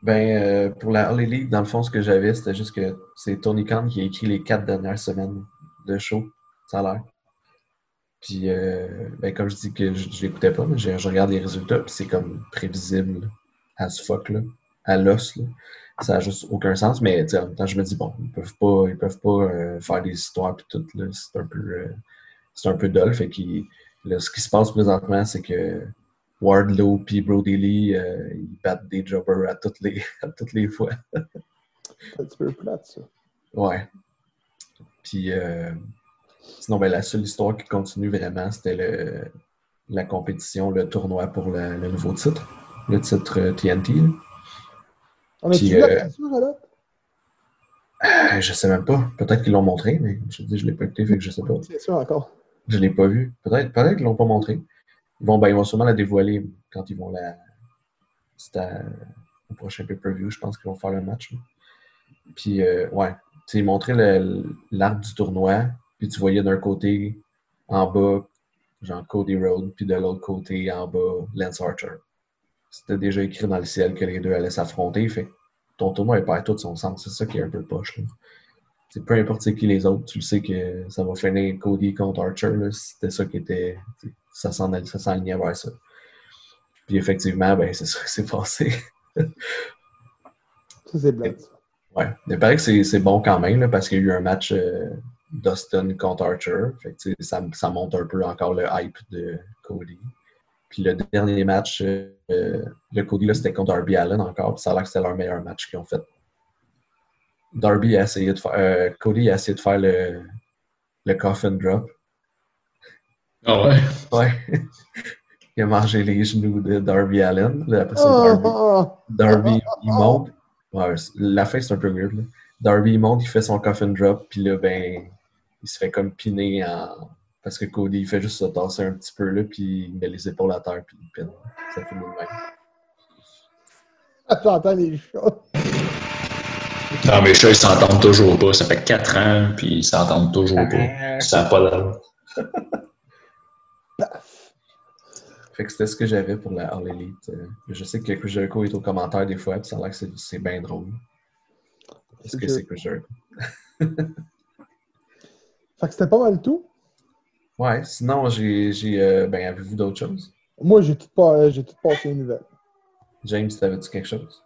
Ben, euh, pour la All Elite, dans le fond, ce que j'avais, c'était juste que c'est Tony Khan qui a écrit les quatre dernières semaines de show. Ça a l'air. Puis, euh, ben, comme je dis que je, je l'écoutais pas, mais je, je regarde les résultats, puis c'est comme prévisible, as fuck, là, à l'os. là. Ça n'a juste aucun sens, mais en même temps, je me dis, bon, ils peuvent pas, ils peuvent pas euh, faire des histoires, puis tout, c'est un peu, euh, c'est un peu dull. Fait là, ce qui se passe présentement, c'est que Wardlow puis Brody Lee, euh, ils battent des jobbers à toutes les, à toutes les fois. C'est un petit peu plate, ça. Ouais. Puis, euh, sinon, ben, la seule histoire qui continue vraiment, c'était le, la compétition, le tournoi pour le, le nouveau titre, le titre TNT. là. On la euh, alors? Euh, je sais même pas. Peut-être qu'ils l'ont montré, mais je dis, je l'ai pas écouté, fait que je sais pas. C'est sûr encore. Je l'ai pas vu. Peut-être peut qu'ils l'ont pas montré. Ils vont, ben, ils vont sûrement la dévoiler quand ils vont la. C'est à- au prochain pay-per-view, je pense qu'ils vont faire le match. là. Puis, euh, ouais. Tu ils montraient l'arc du tournoi, puis tu voyais d'un côté, en bas, genre Cody Rhodes, puis de l'autre côté, en bas, Lance Archer. C'était déjà écrit dans le ciel que les deux allaient s'affronter, fait que ton tournoi, il perd tout son sens. C'est ça qui est un peu poche, là. C'est peu importe c'est qui les autres, tu le sais que ça va finir Cody contre Archer. C'était ça qui était. Ça s'en allait- ça s'enlignait vers ça. Puis effectivement, ben, c'est ça qui s'est passé. Ça, c'est ça. Ouais. Mais il paraît que c'est c'est bon quand même, là, parce qu'il y a eu un match euh, Dustin contre Archer. Fait que, ça monte un peu encore le hype de Cody. Puis le dernier match, euh, euh, le Cody, là, c'était contre Darby Allen encore. Puis ça a l'air que c'était leur meilleur match qu'ils ont fait. Darby a essayé de faire. euh, Cody a essayé de faire le, le coffin drop. Ah ouais? Ouais. il a mangé les genoux de Darby Allen. Là, Après ça, Darby, Darby, il monte. Ouais, la fin, c'est un peu weird. Là. Darby, il monte, il fait son coffin drop, puis là, ben, il se fait comme piner en. Parce que Cody, il fait juste se tasser un petit peu, là, puis il met les épaules à terre, puis il pine. Ça finit de même. oh. J'entends les chats. Non, mais les chats, ils s'entendent toujours pas. Ça fait 4 ans, puis ils s'entendent toujours pas. Ça n'a pas d'allure. Fait que c'était ce que j'avais pour la All Elite. Euh, Je sais que Chris Jericho est aux commentaires des fois, puis ça a l'air que c'est- c'est bien drôle. Parce que c'est Chris Jericho. Fait que c'était pas mal tout. Ouais, sinon, j'ai. j'ai, euh, ben, avez-vous d'autres choses? Moi, j'ai tout, pas, j'ai tout passé les nouvelles. James, t'avais-tu quelque chose?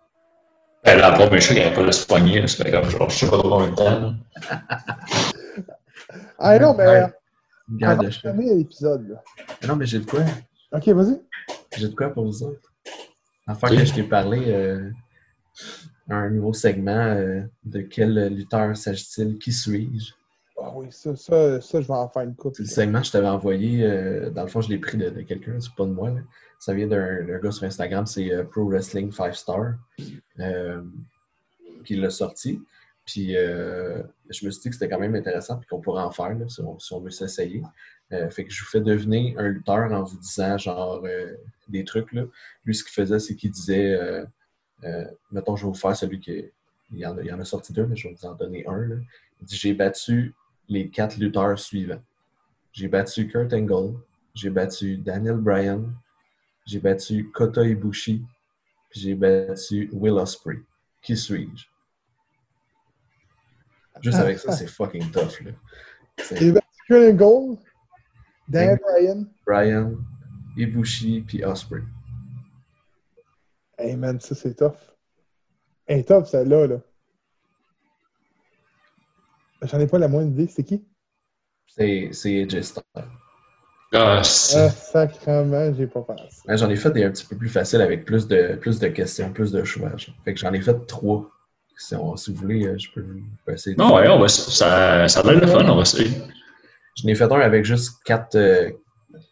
Ben, la première chose, il n'y avait pas de se poigner. là. Fait comme genre, je sais pas trop combien de temps. là. Ah non, mais. Ouais. Une guerre Avant de de chat. terminer l'épisode, là. Non, mais j'ai de quoi? Ok, vas-y. J'ai de quoi pour vous autres? Enfin, que je t'ai parlé, euh, un nouveau segment euh, de quel lutteur s'agit-il? Qui suis-je? Ah oui, ça, ça, ça, je vais en faire une coupe. Le segment que je t'avais envoyé. euh, dans le fond, je l'ai pris de, quelqu'un, c'est pas de moi. Ça vient d'un gars sur Instagram, c'est euh, Pro Wrestling 5 Star euh, qui l'a sorti. Puis je me suis dit que c'était quand même intéressant et qu'on pourrait en faire si, on, veut s'essayer. Fait que je vous fais deviner un lutteur en vous disant genre des trucs. Là. Lui, ce qu'il faisait, c'est qu'il disait mettons, je vais vous faire celui qui. Il y en en a sorti deux, mais je vais vous en donner un. Il dit J'ai battu les quatre lutteurs suivants. J'ai battu Kurt Angle, j'ai battu Daniel Bryan, j'ai battu Kota Ibushi, puis j'ai battu Will Ospreay. Qui suis-je? Juste avec ça, c'est fucking tough. Là. J'ai battu Kurt Angle, Dan Bryan. Bryan, Ibushi, puis Ospreay. Hey man, ça c'est tough. Hey, tough celle-là, là. J'en ai pas la moindre idée, c'est qui? C'est c'est AJ Styles. Ah, c'est- Ah, sacrement, j'ai pas pensé. Ouais, J'en ai fait des un petit peu plus faciles avec plus de, plus de questions, plus de choix. genre. Fait que j'en ai fait trois. Si, on- si vous voulez, euh, je peux, essayer. de- Non, ouais, on va, ça, ça a l'air de fun, on va essayer. J'en ai fait un avec juste quatre. euh,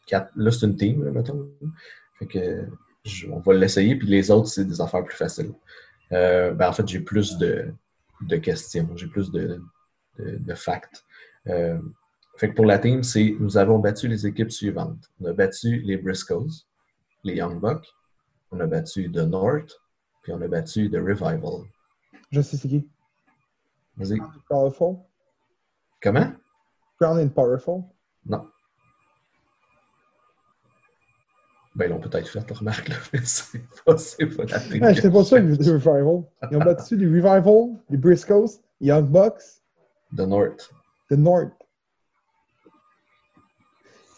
quatre là, c'est une team, là, mettons. Fait que je- on va l'essayer, puis les autres, c'est des affaires plus faciles. Euh, ben, en fait, j'ai plus de, de questions, j'ai plus de, de, de facts. Euh, fait que pour la team, c'est nous avons battu les équipes suivantes. On a battu les Briscoes, les Young Bucks, on a battu The North, puis on a battu The Revival. Je sais c'est qui. Vas-y. Powerful. Comment? Crown and Powerful. Non. Ben, ils l'ont peut-être fait, la remarque, là, mais c'est pas, la team. Ah, J'étais pas sûr les Revival. Ils ont battu les Revival, les Briscoes, Young Bucks, The North. The North.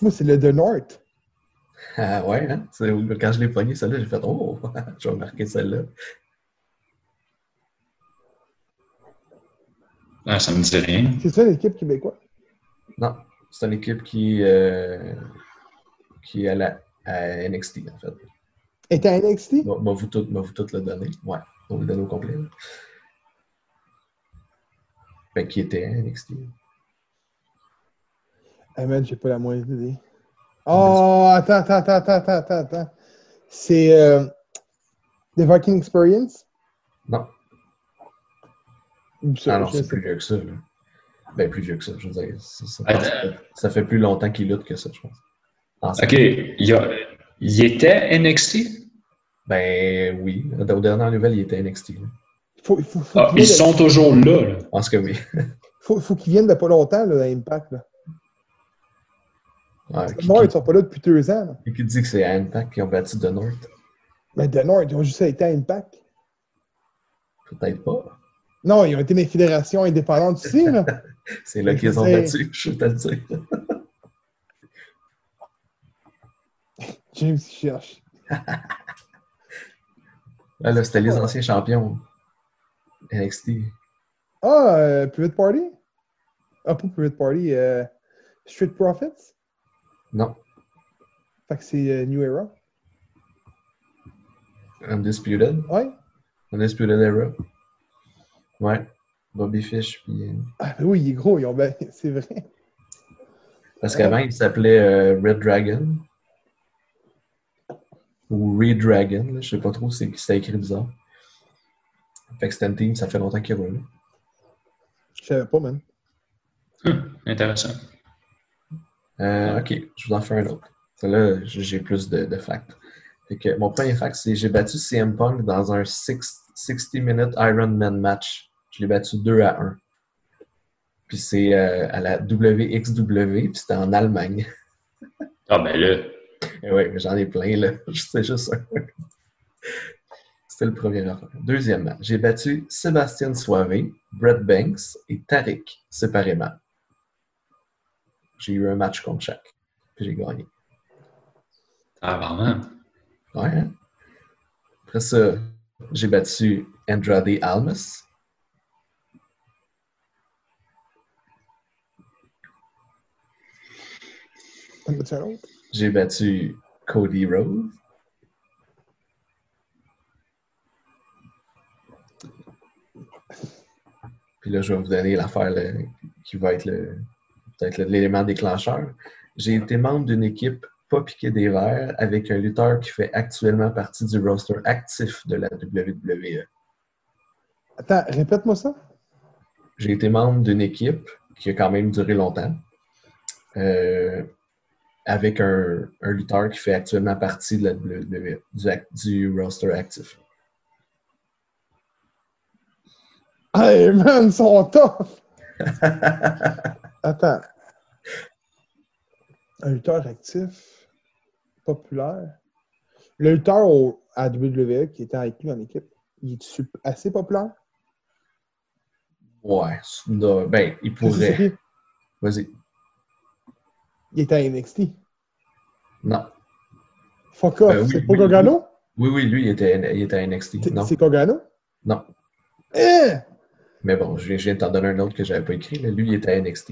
Moi, c'est le The North. Ah ouais, hein? C'est- Quand je l'ai pogné, celle-là, j'ai fait Oh, je vais marquer celle-là. Ah, ça me dit rien. C'est ça l'équipe québécoise? Non, c'est une équipe qui, euh, qui est à, la, à NXT, en fait. Elle était à NXT? M'a vous tout, m'a vous tout le donner. Ouais, on va le donner au complet. là. Ben, qui était à NXT. Ah man, j'ai pas la moindre idée. Oh, attends, attends, attends, attends, attends, attends, attends. C'est euh, The Viking Experience? Non, Ça, ah non, c'est plus vieux que ça. Là. Ben, plus vieux que ça, je veux dire. Ça, ça- Attends. ça fait plus longtemps qu'il lutte que ça, je pense. OK, il, y a- il était NXT? Ben oui, aux dernières nouvelles, il était NXT. là. Faut, faut, faut, Ah, ils sont toujours là. là. Je pense que oui. faut, faut qu'ils viennent de pas longtemps là, à Impact. Là. Ouais, qui, Moi, ils sont pas là depuis deux ans. là. qui dit que c'est à Impact qui ont battu The North? Mais The North, ils ont juste été à Impact. Peut-être pas. Non, ils ont été des fédérations indépendantes aussi. Là. C'est là qu'ils ont battu, je vais te le dire. James il cherche. Là, là, c'était les anciens champions. NXT. Ah, euh, Private Party? Ah, pas Private Party. Euh, Street Profits? Non. Fait que c'est euh, New Era. Undisputed? Ouais. Undisputed Era. Ouais. Bobby Fish. Puis, euh, Ah, ben oui, il est gros, ils ont ben- c'est vrai. Parce qu'avant, il s'appelait Red Dragon. Ou Red Dragon. là, Je sais pas trop, c'est c'était écrit bizarre. Fait que une team, ça fait longtemps qu'il roule. Je savais pas, man. Hum, intéressant. Euh, ok, je vous en fais un autre. Là, j'ai plus de, de facts. Fait que mon premier fact, c'est j'ai battu CM Punk dans un 60-minute Ironman match. Je l'ai battu 2 à 1. Puis c'est euh, à la WXW, puis c'était en Allemagne. Ah, ben là, Et ouais, mais j'en ai plein, là. C'est juste ça. C'était le premier. Deuxièmement, j'ai battu Sébastien Soivé, Brett Banks et Tariq séparément. J'ai eu un match contre chaque. Puis j'ai gagné. ah, vraiment? Ouais, hein? Après ça, j'ai battu Andrade Almas. J'ai battu Cody Rhodes. Puis là, je vais vous donner l'affaire qui va être peut-être l'élément déclencheur. J'ai été membre d'une équipe pas piqué des verres avec un lutteur qui fait actuellement partie du roster actif de la WWE. Attends, répète-moi ça. J'ai été membre d'une équipe qui a quand même duré longtemps, euh, avec un, un lutteur qui fait actuellement partie de la WWE, du, ac- du roster actif. Hey, man, ils sont tough! Attends. Un lutteur actif, populaire. Le lutteur au, à WWE qui était avec lui en équipe, il est assez populaire? Ouais, non, ben, il pourrait. Vas-y. Il était à NXT. Non. Fuck off, Ben oui, c'est oui, pas Gargano? Oui, oui, lui, il était, il était à NXT. C'est- Gargano? Non. Hein? Mais bon, je viens, de t'en donner un autre que j'avais pas écrit. là. Lui, il était à NXT.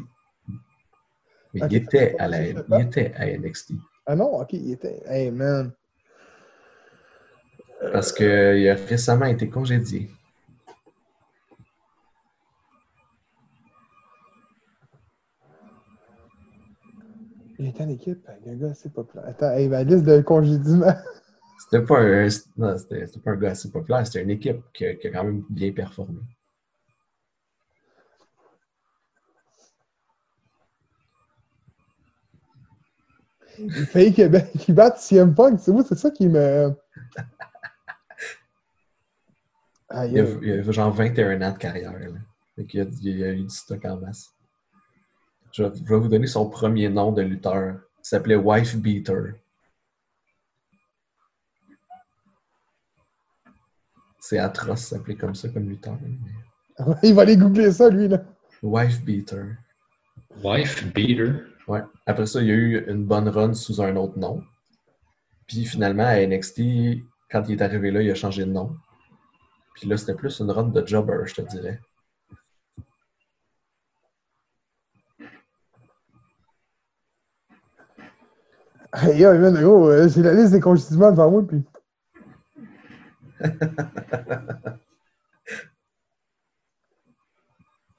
Mais il, était à la, ça, ça, il était à NXT. Ah non, ok, il était. Hey, man. Parce qu'il a récemment été congédié. Il était en équipe un gars assez populaire. Attends, hey, ma liste de congédiements. C'était pas un, non, c'était, c'était pas un gars assez populaire, c'était une équipe qui a quand même bien performé. Il fallait qu'il ba- qu'il batte CM Punk. C'est moi, c'est ça qui me. Aïe, Il a, il a genre 21 ans de carrière. Là. Fait qu'il a, il a eu du stock en masse. Je vais, je vais vous donner son premier nom de lutteur. Il s'appelait Wife Beater. C'est atroce s'appeler comme ça comme lutteur. mais- Il va aller googler ça, lui, là. Wife Beater. Wife beater? Ouais. Après ça, il y a eu une bonne run sous un autre nom. Puis finalement, à NXT, quand il est arrivé là, il a changé de nom. Puis là, c'était plus une run de jobber, je te dirais. Aïe, aïe, man, gros, euh, j'ai la liste des congédiements devant moi, puis.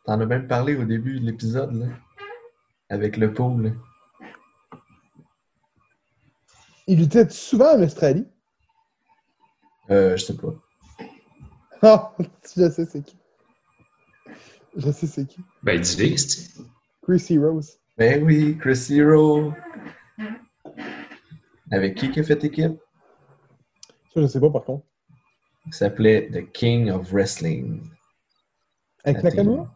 T'en as même parlé au début de l'épisode, là. Avec le pool. Il luttait souvent en Australie? Euh, je sais pas. Ah, je sais c'est qui. Je sais c'est qui. Ben, dis-le, c'est- Chrissy Rose. Ben oui, Chris Hero. Avec qui qui a fait équipe? Ça, je sais pas, par contre. Il s'appelait The King of Wrestling. Avec La Nakamura?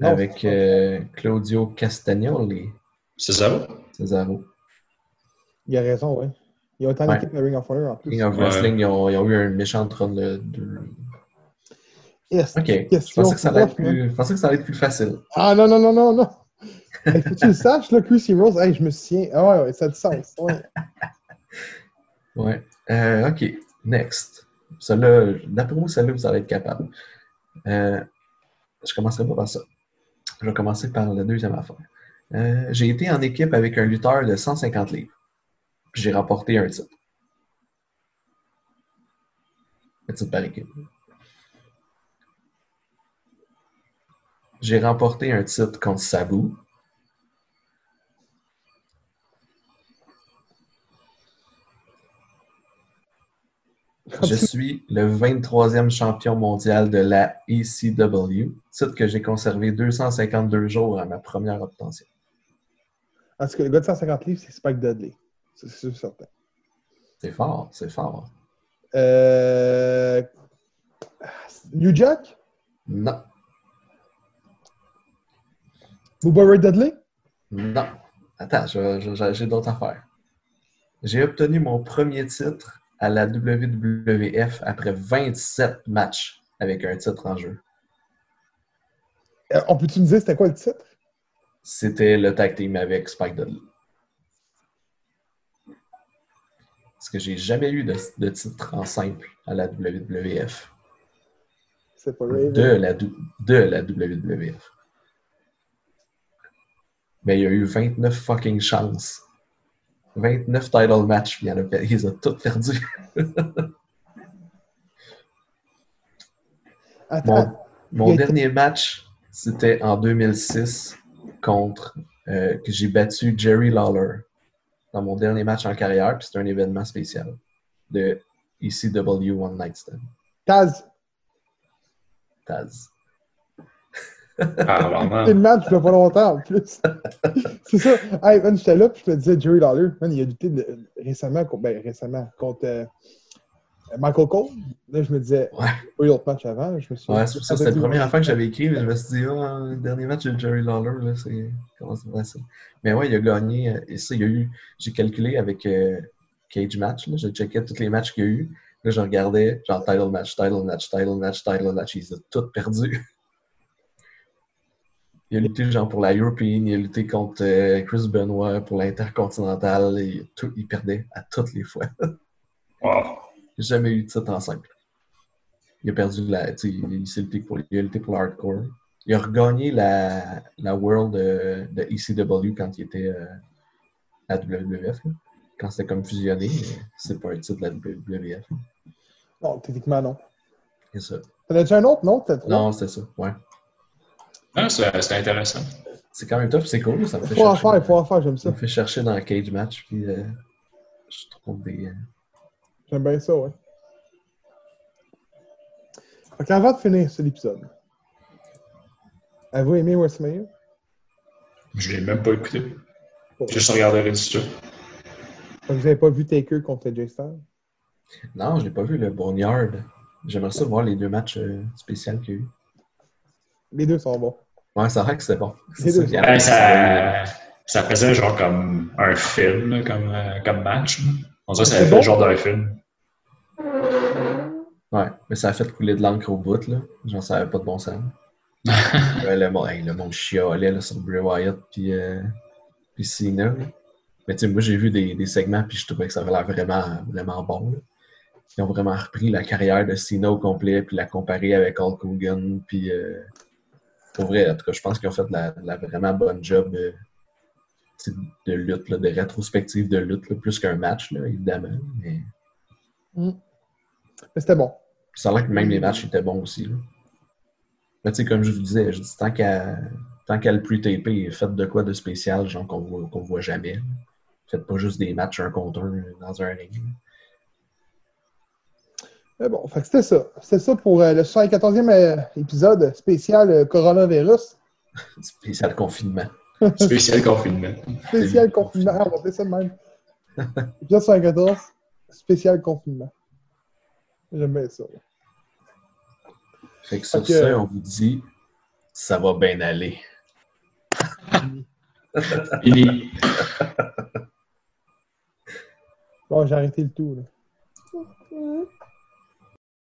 Non, Avec euh, Claudio Castagnoli. c'est ça? Cesaro. Il a raison, ouais. Il a été en Ouais. équipe de Ring of Honor en plus. King of Ouais. Wrestling, ils ont, ils ont eu un méchant run de. de- Yes, Ok. Je pensais, que ça allait être plus, je pensais que ça allait être plus facile. Ah non, non, non, non, non. Hey, faut que tu le saches, là, Chrissy Rose, hey, je me souviens. Ah ouais, ouais, ça a du sens. Ouais. Ouais. Euh, ok. Next. Celle-là, d'après moi, celle-là, vous allez être capable. Euh, je commencerai pas par ça. Je vais commencer par la deuxième affaire. Euh, j'ai été en équipe avec un lutteur de 150 livres. J'ai remporté un titre. Un titre par équipe. J'ai remporté un titre contre Sabu. Je suis le 23e champion mondial de la ECW, titre que j'ai conservé 252 jours à ma première obtention. En tout cas, le gars de 150 livres, c'est Spike Dudley. C'est sûr certain. C'est fort, c'est fort. Euh... New Jack? Non, Bubba Ray Dudley? non. Attends, j'ai d'autres affaires. J'ai obtenu mon premier titre à la WWF après 27 matchs avec un titre en jeu. Euh, On peut-tu me dire c'était quoi le titre? C'était le tag team avec Spike Dudley. Parce que j'ai jamais eu de, de titre en simple à la WWF. C'est pas Ray. De la, de la WWF. Mais il y a eu 29 fucking chances. 29 title matchs, puis il a, il les a toutes. Mon été- dernier match, c'était en 2006 contre euh, que j'ai battu Jerry Lawler dans mon dernier match en carrière, puis c'était un événement spécial de ECW One Night Stand. Taz, Taz. Ah, vraiment. c'est le match, il y a pas longtemps en plus. c'est ça. Hey, man, j'étais là, puis je te disais, Jerry Lawler, man, il a lutté de- récemment, contre- ben, récemment, contre euh, Michael Cole. Là, je me disais, Ouais. pas eu d'autres matchs avant. Je me suis Ouais, c'est ça, c'était la première fois que j'avais écrit, mais je me suis dit, oh, le dernier match de Jerry Lawler, là, c'est. Comment ça? Mais ouais, il a gagné, euh, et ça, il y a eu. J'ai calculé avec euh, Cage Match, là, j'ai checké tous les matchs qu'il y a eu. Là, je regardais, genre title match, title match, title match, title match, ils ont tous perdus. Il a lutté genre pour la European, il a lutté contre euh, Chris Benoit pour l'Intercontinental, et tout, il perdait à toutes les fois. Wow. Il n'a jamais eu de titre en simple. Il a perdu la. Il, il s'est lutté pour, il a lutté pour l'hardcore. Il a regagné la, la World euh, de ECW quand il était euh, à WWF. là. Quand c'était comme fusionné, c'est pas un titre de la WWF. Non, techniquement, non. C'est ça. T'en as-tu un autre, non? Non, c'était ça. Ouais. Non, c'est intéressant. C'est quand même tough, c'est cool. Ça me Il fait faut en chercher, faire, il faut en faire, j'aime ça ça. me fait chercher dans le cage match. Puis euh, je trouve des. euh, J'aime bien ça, ouais. Fait qu'avant de finir cet épisode, avez-vous aimé WrestleMania? Je l'ai même pas écouté. Bon. J'ai juste regardé que Vous n'avez pas vu Taker contre Jay Styles? Non, je l'ai pas vu, le Boneyard. J'aimerais ça voir les deux matchs euh, spéciaux qu'il y a eu. Les deux sont bons. Ouais, c'est vrai que bon. C'est deux ça, Ben, ça, ça faisait genre comme un film, comme, euh, comme match. On dirait que ça C'est fait bon? le genre d'un film. Ouais, mais ça a fait couler de l'encre au bout, là. J'en savais pas de bon sens. Ouais, le, monde- hey, le monde chialait là, sur Bray Wyatt puis, euh, puis Cena. là. Mais tu sais, moi j'ai vu des, des segments puis je trouvais que ça avait l'air vraiment, vraiment bon. là. Ils ont vraiment repris la carrière de Cena au complet puis la comparé avec Hulk Hogan. Puis euh, pour vrai, en tout cas, je pense qu'ils ont fait la, vraiment bonne job de, lutte, là, de rétrospective de lutte, là, plus qu'un match, là, évidemment. Mais Mais c'était bon. ça a l'air que même les matchs étaient bons aussi. Mais tu sais, comme je vous disais, je dis tant qu'à tant qu'à le pre-taper, faites de quoi de spécial, genre qu'on voit, qu'on voit jamais. Faites pas juste des matchs un contre un dans un ring. Mais bon, fait que c'était ça. C'était ça pour euh, le 74e euh, épisode spécial euh, coronavirus. Spécial confinement. Spécial confinement. Spécial confinement. Ah, on va appeler ça de même. épisode 74, spécial confinement. J'aime bien ça. Fait que sur ça, on vous dit ça va bien aller. Fini. Bon, j'ai arrêté le tout. Là.